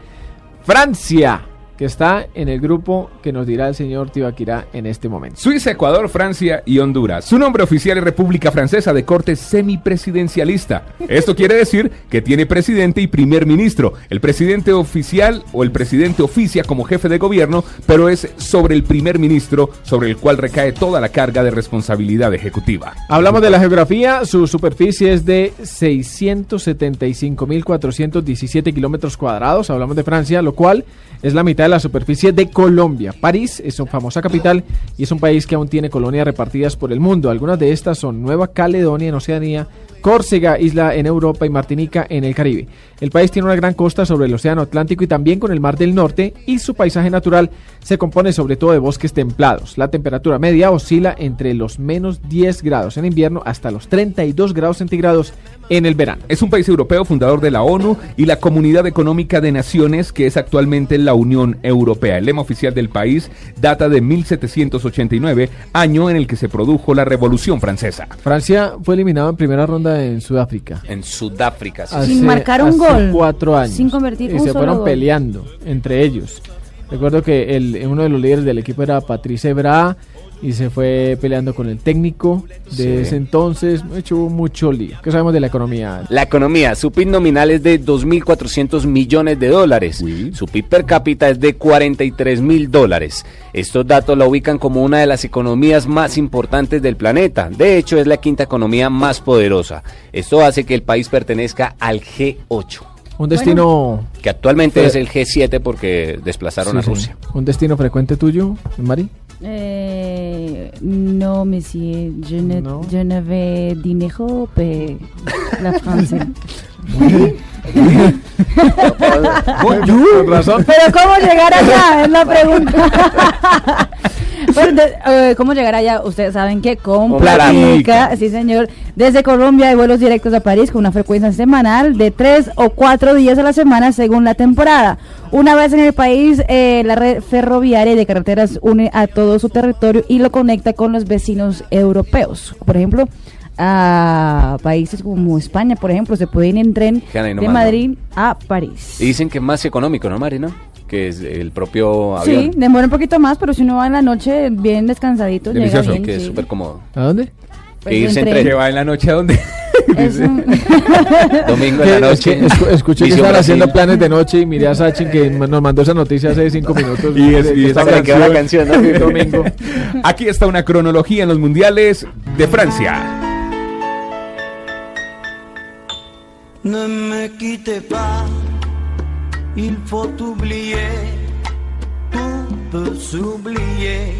Francia, que está en el grupo que nos dirá el señor Tibaquirá en este momento. Suiza, Ecuador, Francia y Honduras. Su nombre oficial es República Francesa de corte semipresidencialista. Esto quiere decir que tiene presidente y primer ministro. El presidente oficial o el presidente oficia como jefe de gobierno, pero es sobre el primer ministro sobre el cual recae toda la carga de responsabilidad ejecutiva. Hablamos de la geografía, su superficie es de 675.417 kilómetros cuadrados, hablamos de Francia, lo cual es la mitad de la superficie de Colombia. París es su famosa capital y es un país que aún tiene colonias repartidas por el mundo. Algunas de estas son Nueva Caledonia en Oceanía, Córcega, isla en Europa y Martinica en el Caribe. El país tiene una gran costa sobre el Océano Atlántico y también con el Mar del Norte y su paisaje natural se compone sobre todo de bosques templados. La temperatura media oscila entre los menos 10 grados en invierno hasta los 32 grados centígrados en el verano. Es un país europeo fundador de la ONU y la Comunidad Económica de Naciones, que es actualmente la Unión Europea. El lema oficial del país data de 1789, año en el que se produjo la Revolución Francesa. Francia fue eliminado en primera ronda en Sudáfrica. En Sudáfrica, sí. Hace- Sin marcar un hace gol. cuatro años. Sin convertir y un se solo fueron gol. peleando entre ellos. Recuerdo que el, uno de los líderes del equipo era Patrice Ebra y se fue peleando con el técnico de Sí. ese entonces. Hecho mucho lío. ¿Qué sabemos de la economía? La economía, su PIB nominal es de 2.400 millones de dólares. Su PIB per cápita es de 43 mil dólares. Estos datos la ubican como una de las economías más importantes del planeta. De hecho, es la quinta economía más poderosa. Esto hace que el país pertenezca al G8. Un destino, Que actualmente Fue- es el G7 porque desplazaron Sí, a sí. Rusia. un destino frecuente tuyo, Mari. Eh, no, monsieur, je ne, je ne vais dinero pe la [laughs] razón. Pero ¿cómo llegar allá? [laughs] Es la pregunta. Bueno, de- eh, ¿Cómo llegar allá? Ustedes saben que con Platica. sí señor, desde Colombia hay vuelos directos a París con una frecuencia semanal de tres o cuatro días a la semana según la temporada. Una vez en el país, eh, la red ferroviaria de carreteras une a todo su territorio y lo conecta con los vecinos europeos. Por ejemplo, a países como España, por ejemplo, se pueden ir en tren de. Madrid a París. Y dicen que es más económico, ¿no, Mari? ¿no? Que es el propio Sí, avión. demora un poquito más, pero si uno va en la noche bien descansadito, llega bien. que es sí. súper cómodo. ¿A dónde? Pues que irse en en tren. tren. Que va en la noche a dónde? [laughs] Es un- [laughs] Domingo en la es que noche. escu- escuché que estaban haciendo planes de noche y miré a Sachin que nos mandó esa noticia hace cinco [laughs] minutos. Y es- y esta le quedó la canción, ¿no? domingo. Aquí está una cronología en los mundiales de Francia. Ne me quittez pas, il faut oublier, tout peut s'oublier.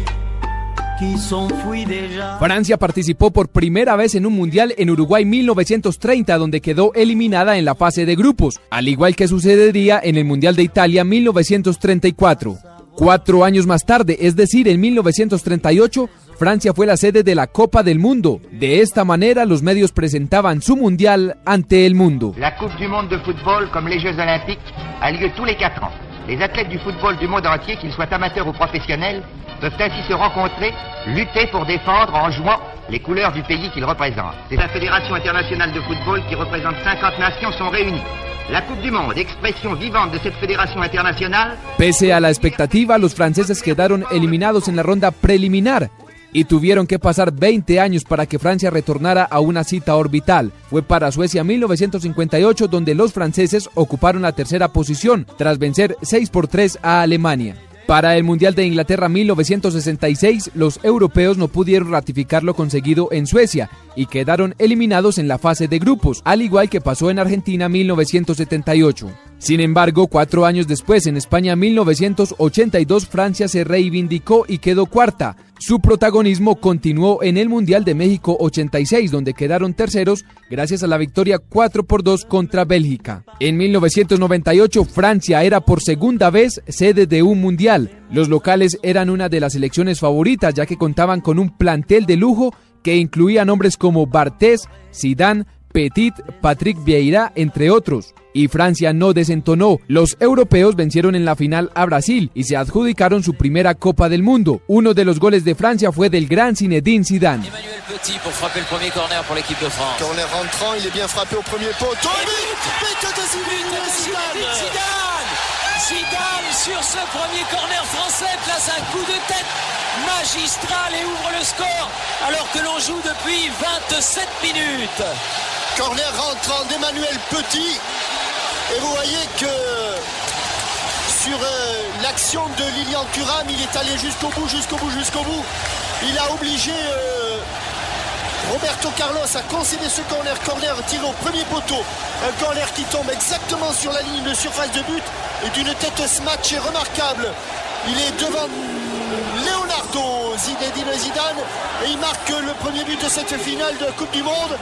Francia participó por primera vez en un mundial en Uruguay 1930, donde quedó eliminada en la fase de grupos, al igual que sucedería en el Mundial de Italia 1934. Cuatro años más tarde, es decir, en 1938, Francia fue la sede de la Copa del Mundo. De esta manera, los medios presentaban su mundial ante el mundo. La Coupe du Monde de football, comme les Jeux Olympiques, a lieu tous les 4 ans. Les athlètes du football du monde entier, qu'ils soient amateurs ou professionnels, peuvent ainsi se rencontrer, lutter pour défendre en jouant les couleurs du pays qu'ils représentent. C'est la Fédération internationale de football qui représente 50 nations sont réunies. La Coupe du Monde, expression vivante de cette fédération internationale, Pese a la expectativa, los franceses quedaron eliminados en la ronda preliminar y tuvieron que pasar 20 años para que Francia retornara a una cita orbital. Fue para Suecia 1958 donde los franceses ocuparon la tercera posición tras vencer 6 por 3 a Alemania. Para el Mundial de Inglaterra 1966, los europeos no pudieron ratificar lo conseguido en Suecia y quedaron eliminados en la fase de grupos, al igual que pasó en Argentina 1978. Sin embargo, cuatro años después, en España 1982, Francia se reivindicó y quedó cuarta. Su protagonismo continuó en el Mundial de México 86, donde quedaron terceros gracias a la victoria 4 por 2 contra Bélgica. En 1998, Francia era por segunda vez sede de un Mundial. Los locales eran una de las selecciones favoritas, ya que contaban con un plantel de lujo que incluía nombres como Bartés, Zidane, Petit, Patrick Vieira, entre otros. Y Francia no desentonó. Los europeos vencieron en la final a Brasil y se adjudicaron su primera Copa del Mundo. Uno de los goles de Francia fue del gran Zinedine Zidane. Petit pour frapper le premier corner pour l'équipe de France. Corner rentrant, il est bien frappé au premier poteau. Zidane sur ce premier corner français place un coup de tête magistral et ouvre le score alors que l'on joue depuis 27 minutes. Corner rentrant d'Emmanuel Petit. Et vous voyez que sur euh, l'action de Lilian Thuram, il est allé jusqu'au bout, jusqu'au bout, jusqu'au bout. Il a obligé euh, Roberto Carlos à concéder ce corner. Corner tiré au premier poteau. Un corner qui tombe exactement sur la ligne de surface de but et d'une tête smash et remarquable. Leonardo Zinedine Zidane et il marque le premier but de cette finale de Coupe du Monde.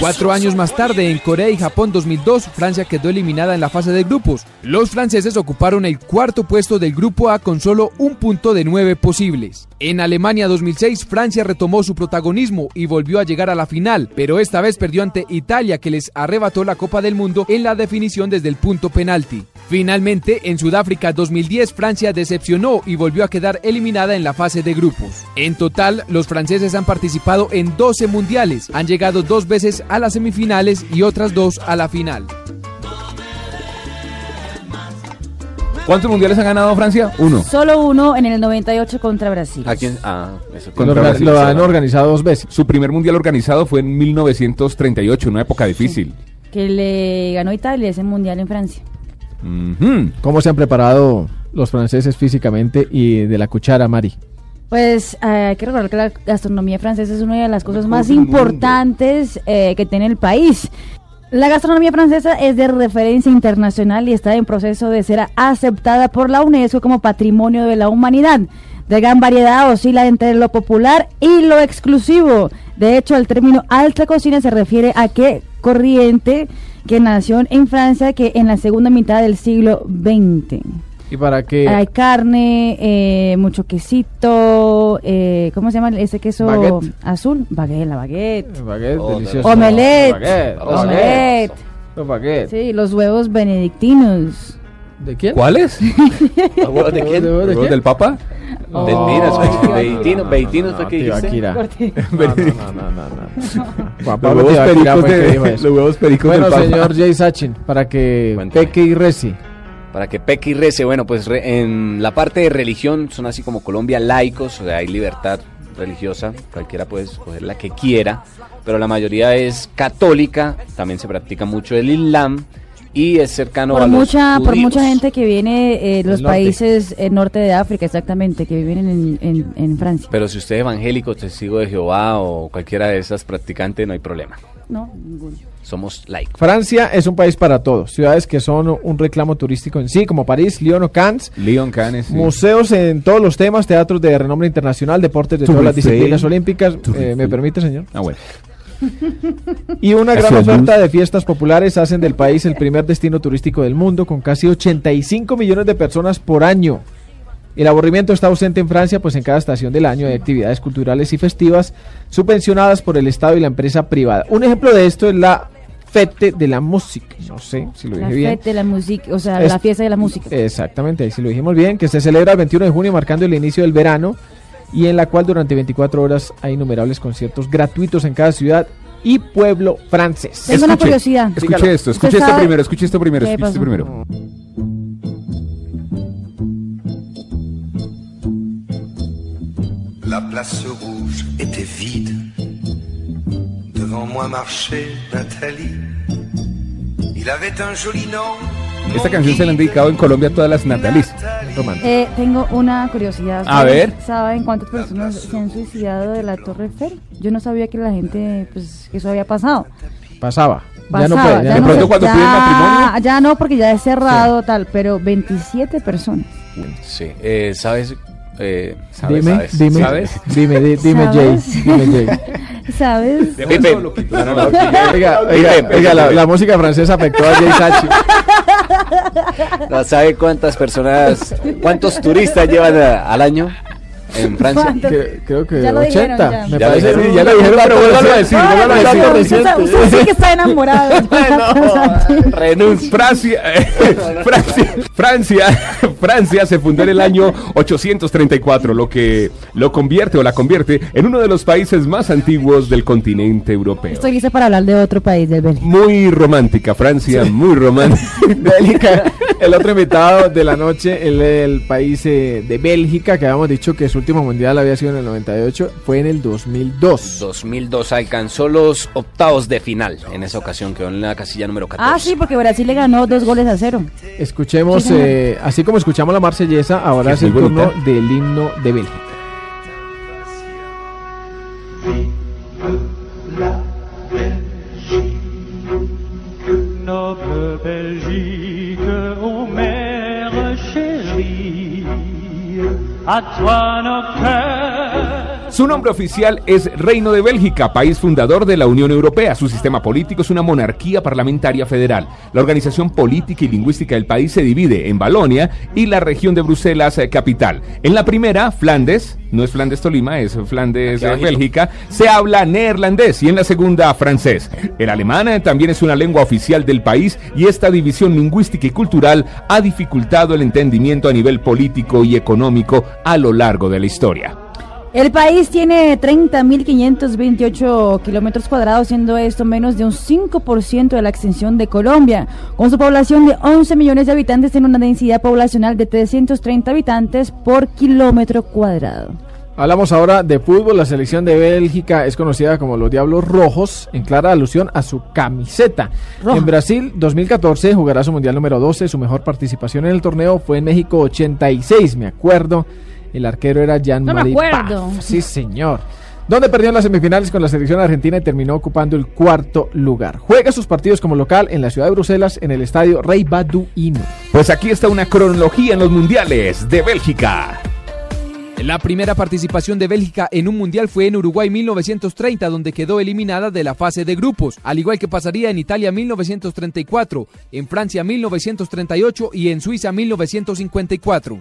Cuatro años más tarde, en Corea y Japón 2002, Francia quedó eliminada en la fase de grupos. Los franceses ocuparon el cuarto puesto del grupo A con solo un punto de nueve posibles. En Alemania 2006, Francia retomó su protagonismo y volvió a llegar a la final, pero esta vez perdió ante Italia que les arrebató la Copa del Mundo en la definición desde el punto penalti. Finalmente, en Sudáfrica 2010, Francia decepcionó y volvió a quedar eliminada en la fase de grupos. En total, los franceses han participado en 12 mundiales, han llegado dos veces a las semifinales y otras dos a la final. ¿Cuántos mundiales ha ganado Francia? Uno. Solo uno en el 98 contra Brasil. ¿A quién? Ah, eso Contra Brasil. lo han organizado dos veces. Su primer mundial organizado fue en 1938, una época difícil. Que le ganó Italia ese mundial en Francia. ¿Cómo se han preparado los franceses físicamente y de la cuchara, Mari? Pues eh, hay que recordar que la gastronomía francesa es una de las cosas más importantes eh, que tiene el país. La gastronomía francesa es de referencia internacional y está en proceso de ser aceptada por la UNESCO como Patrimonio de la Humanidad. De gran variedad oscila entre lo popular y lo exclusivo. De hecho, el término alta cocina se refiere a qué corriente que nació en Francia que en la segunda mitad del siglo XX. Y para que Hay carne, eh, mucho quesito, eh, ¿cómo se llama ese queso Baguette. azul? Baguette, la baguette. Baguette, Oh, delicioso. Omelette. Baguette, Omelette. Los baguettes. Sí, los huevos benedictinos. ¿De quién? ¿Cuáles? [laughs] ¿Huevos de quién? ¿De huevos de ¿Los quién? del Papa? No. Mentiras, No, Beitino, no, Beitino no, fue no, que. No, no, no, no, no, [laughs] no. Juan Los huevos pericos de- los Bueno, del Papa. señor Jay Sachin, para que peque y reci. Para que peque y rece, bueno, pues re- en la parte de religión son así como Colombia laicos, o sea, hay libertad religiosa, cualquiera puede escoger la que quiera, pero la mayoría es católica, también se practica mucho el Islam y es cercano a Por los mucha, por judíos. mucha gente que viene eh, de los norte. países eh, norte de África, exactamente, que viven en, en, en Francia. Pero si usted es evangélico, testigo de Jehová o cualquiera de esas practicantes, no hay problema. No, ninguno. Somos laicos. Francia es un país para todos. Ciudades que son un reclamo turístico en sí, como París, Lyon o Cannes. Leon Canes. sí. Museos en todos los temas, teatros de renombre internacional, deportes de todas las disciplinas olímpicas. Eh, ¿Me permite, señor? Ah, bueno. Y una gran oferta de fiestas populares hacen del país el primer destino turístico del mundo, con casi 85 millones de personas por año. El aburrimiento está ausente en Francia, pues en cada estación del año hay actividades culturales y festivas subvencionadas por el Estado y la empresa privada. Un ejemplo de esto es la Fete de la Música. No sé si lo La dije bien. fête de la música, o sea, Es- la fiesta de la música. Exactamente, ahí sí lo dijimos bien, que se celebra el 21 de junio marcando el inicio del verano y en la cual durante 24 horas hay innumerables conciertos gratuitos en cada ciudad y pueblo francés. Tengo una curiosidad. Escuche Dígalo. esto, ¿Usted escuche esto sabe- primero, escuche esto primero, ¿Qué escuche esto primero. La place rouge était vide. Devant moi marchait Nathalie. Il avait un joli nom. Esta canción se la han dedicado en Colombia a todas las Natalis. Eh, tengo una curiosidad. A ¿Ustedes ver. ¿Saben cuántas personas se han suicidado de la Torre Eiffel? Yo no sabía que la gente, pues, que eso había pasado. Pasaba. ya no puede. ya no no puede. sé, cuando ya- piden matrimonio. Ya no, porque ya es cerrado, tal, pero 27 personas. Sí, eh, ¿sabes? Eh, ¿sabes? Dime, ¿sabes? dime, ¿Sabes? dime, di- dime, Jay. Dime, Jay. [laughs] ¿Sabes? Pipe. No, no, no, Oiga, oiga, oiga, la, la música francesa afectó a Jay Sachi. [laughs] No, ¿Sabe cuántas personas, cuántos turistas llevan a- al año en Francia? [laughs] Que- creo que Ya lo 80. dijeron, ya. Me Ya lo parece. dijeron. Sí, ya lo dijeron, pero vuélvalo a decir. Vuélvalo a usted- decir. usted, usted sí que está enamorado. [laughs] [laughs] Renuncia. Francia, Francia, Francia, Francia se fundó en el año 834, lo que lo convierte o la convierte en uno de los países más antiguos del continente europeo. Estoy lista para hablar de otro país del Bélgica. Muy romántica, Francia, muy romántica. Bélgica, el otro invitado de la noche, el, el país eh, de Bélgica, que habíamos dicho que su último mundial había sido en el 98, fue en el 2002. 2002 alcanzó los octavos de final. En esa ocasión quedó en la casilla número 14. Ah, sí, porque Brasil le ganó dos goles a cero. Escuchemos, Sí, eh, así como escuchamos la marsellesa, ahora es el turno bonita. del himno de Bélgica. Noble Belgique, a tuono cœur. Su nombre oficial es Reino de Bélgica, país fundador de la Unión Europea. Su sistema político es una monarquía parlamentaria federal. La organización política y lingüística del país se divide en Valonia y la región de Bruselas eh, capital. En la primera, Flandes, no es Flandes Tolima, es Flandes eh. Bélgica, se habla neerlandés y en la segunda, francés. El alemán eh, también es una lengua oficial del país y esta división lingüística y cultural ha dificultado el entendimiento a nivel político y económico a lo largo de la historia. El país tiene 30.528 kilómetros cuadrados, siendo esto menos de un 5% de la extensión de Colombia. Con su población de 11 millones de habitantes, tiene una densidad poblacional de 330 habitantes por kilómetro cuadrado. Hablamos ahora de fútbol. La selección de Bélgica es conocida como los Diablos Rojos, en clara alusión a su camiseta. Roja. En Brasil 2014 jugará su mundial número 12. Su mejor participación en el torneo fue en México 86, me acuerdo. El arquero era Jan No me acuerdo. Sí, señor. Donde perdió en las semifinales con la selección argentina y terminó ocupando el cuarto lugar. Juega sus partidos como local en la ciudad de Bruselas en el estadio Rey Baduino. Pues aquí está una cronología en los mundiales de Bélgica. La primera participación de Bélgica en un mundial fue en Uruguay 1930, donde quedó eliminada de la fase de grupos, al igual que pasaría en Italia 1934, en Francia 1938 y en Suiza 1954.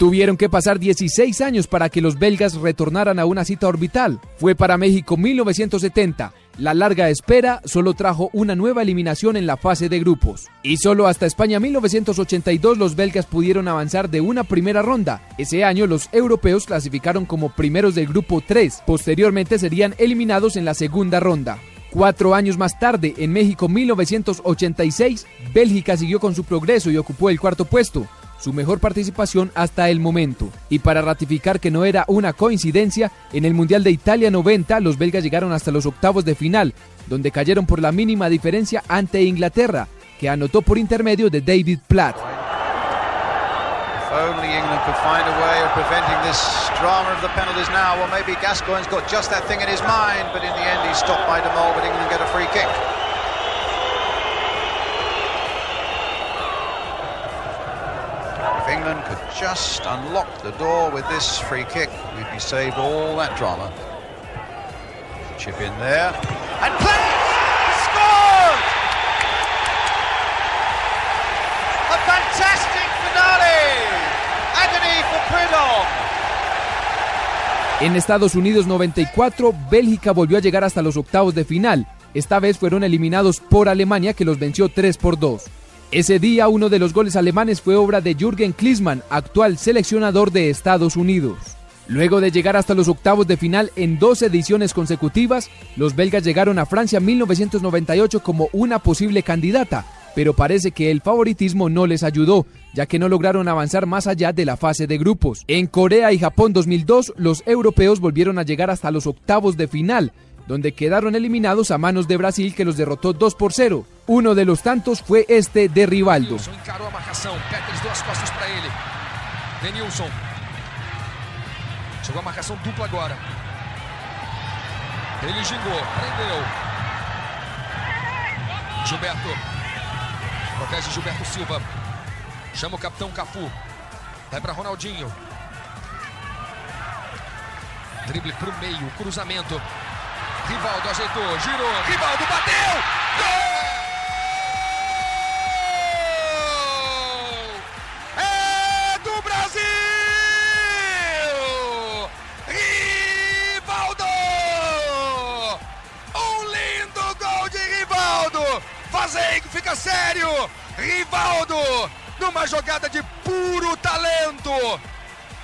Tuvieron que pasar 16 años para que los belgas retornaran a una cita orbital. Fue para México 1970. La larga espera solo trajo una nueva eliminación en la fase de grupos. Y solo hasta España 1982 los belgas pudieron avanzar de una primera ronda. Ese año los europeos clasificaron como primeros del grupo 3. Posteriormente serían eliminados en la segunda ronda. Cuatro años más tarde, en México 1986, Bélgica siguió con su progreso y ocupó el cuarto puesto su mejor participación hasta el momento. Y para ratificar que no era una coincidencia, en el Mundial de Italia 90 los belgas llegaron hasta los octavos de final, donde cayeron por la mínima diferencia ante Inglaterra, que anotó por intermedio de David Platt. If only England could find a way of preventing this drama of the penalties now. Well, maybe Gascoigne's got just that thing in his mind, but in the end he's stopped by De Mol, but England get a free kick. If England could just unlock the door with this free kick, we'd be saved all that drama. Chip in there. And play! Scored! A fantastic finale! Agony for Prudhomme! En Estados Unidos 94, Bélgica volvió a llegar hasta los octavos de final. Esta vez fueron eliminados por Alemania que los venció 3 por 2. Ese día uno de los goles alemanes fue obra de Jürgen Klinsmann, actual seleccionador de Estados Unidos. Luego de llegar hasta los octavos de final en dos ediciones consecutivas, los belgas llegaron a Francia 1998 como una posible candidata, pero parece que el favoritismo no les ayudó, ya que no lograron avanzar más allá de la fase de grupos. En Corea y Japón 2002, los europeos volvieron a llegar hasta los octavos de final, donde quedaron eliminados a manos de Brasil que los derrotó 2 por 0. Uno de los tantos fue este de Rivaldo. Para. Chegou a marcação dupla agora. Ele gingou, prendeu. Gilberto. Protege Gilberto Silva. Chama o capitão Cafu. Vai para Ronaldinho. Drible pro meio, cruzamento. Rivaldo ajeitou, girou. Rivaldo bateu! Gol! É do Brasil! Rivaldo! Um lindo gol de Rivaldo! Fazengue fica sério! Rivaldo! Numa jogada de puro talento!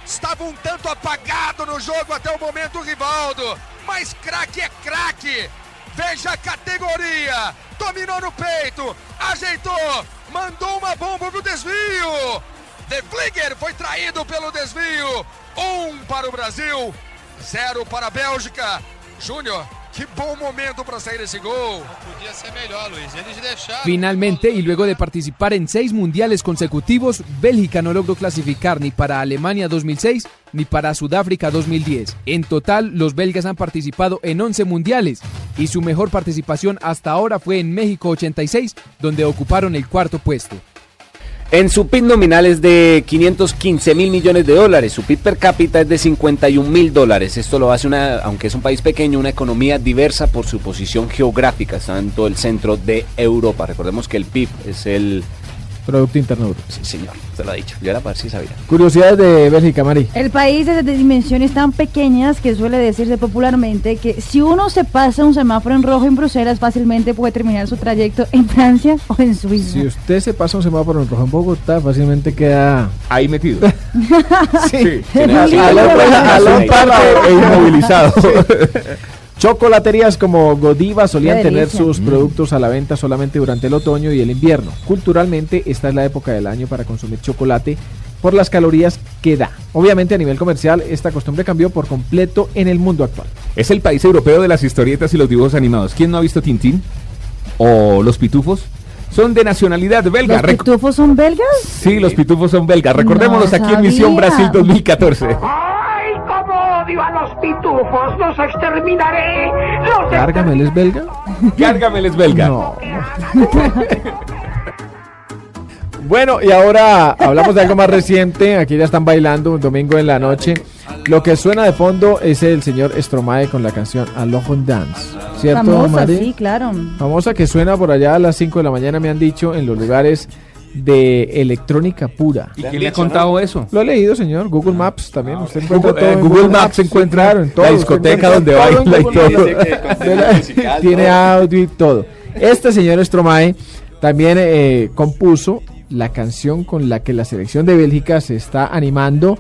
Estava um tanto apagado no jogo até o momento o Rivaldo, mas craque é craque. Veja a categoria. Dominou no peito, ajeitou, mandou uma bomba pro desvio. De Vlieger foi traído pelo desvio. Um para o Brasil, zero para a Bélgica. Júnior, que bom momento para sair esse gol. Podia ser. Eles deixaram. Finalmente, y luego de participar en seis mundiales consecutivos, Bélgica no logró clasificar ni para Alemania 2006 ni para Sudáfrica 2010. En total, los belgas han participado en 11 mundiales y su mejor participación hasta ahora fue en México 86, donde ocuparon el cuarto puesto. En su PIB nominal es de 515 mil millones de dólares, su PIB per cápita es de 51 mil dólares. Esto lo hace, una, aunque es un país pequeño, una economía diversa por su posición geográfica, está en todo el centro de Europa. Recordemos que el PIB es el Producto Interno Bruto. Sí, señor, usted lo ha dicho. Yo era para ver si sabía. Curiosidades de Bélgica, Mari. El país es de dimensiones tan pequeñas que suele decirse popularmente que si uno se pasa un semáforo en rojo en Bruselas, fácilmente puede terminar su trayecto en Francia o en Suiza. Si usted se pasa un semáforo en rojo en Bogotá, fácilmente queda ahí metido. [laughs] sí, a, a la- a la E inmovilizado. [laughs] Chocolaterías como Godiva solían tener sus Mm. productos a la venta solamente durante el otoño y el invierno. Culturalmente, esta es la época del año para consumir chocolate por las calorías que da. Obviamente, a nivel comercial, esta costumbre cambió por completo en el mundo actual. Es el país europeo de las historietas y los dibujos animados. ¿Quién no ha visto Tintín? ¿O Los Pitufos? Son de nacionalidad belga. ¿Los pitufos son belgas? sí, los pitufos son belgas. Recordémoslos No aquí en Misión. Brasil 2014. ¡Ay, cómo odio a los pitufos! ¡Los exterminaré! ¡Los ¿Gargamel es belga? Gargamel es belga. No. [laughs] Bueno, y ahora hablamos de algo más reciente. Aquí ya están bailando un domingo en la noche. Lo que suena de fondo es el señor Stromae con la canción Alone Dance. ¿Cierto, Famosa, Mari? sí, claro. Famosa que suena por allá a las 5 de la mañana, me han dicho, en los lugares de electrónica pura. ¿Y quién le ha contado eso? Lo he leído, señor. Google Maps también. Usted encuentra Google, todo eh, en Google Maps sí, encuentra en todo. la discoteca donde baila y todo. [laughs] Musical, Tiene audio y todo. Este señor Stromae también eh, compuso la canción con la que la selección de Bélgica se está animando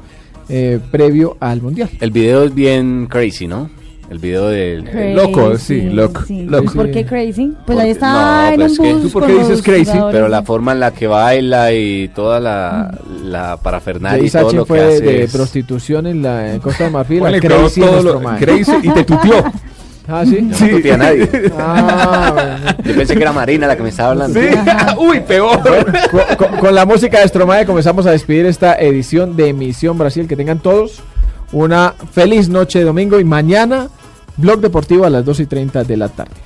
eh, previo al Mundial. El video es bien crazy, ¿no? El video del... Crazy, loco, sí, loco, sí. loco. ¿Por qué crazy? Pues Porque- ahí está en pues un es que- bus ¿Tú por qué dices crazy? jugadores. Pero la forma en la que baila y toda la, la parafernalia y todo lo que fue hace de es- prostitución en la en Costa de Marfil. Todo- Crazy todo lo-. Crazy y te tuteó. [laughs] Ah, sí. Yo no tuteé a nadie. [laughs] Ah, bueno. Yo pensé que era Marina la que me estaba hablando. Sí. [laughs] Uy, peor. con, con- con la música de Stromae comenzamos a despedir esta edición de Misión Brasil. Que tengan todos una feliz noche de domingo y mañana Blog Deportivo a las 2 y 30 de la tarde.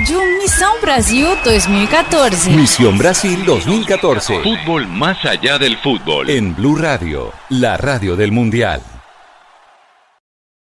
Rádio, Missão Brasil 2014. Misión Brasil 2014. Fútbol más allá del fútbol. En Blue Radio, la radio del Mundial.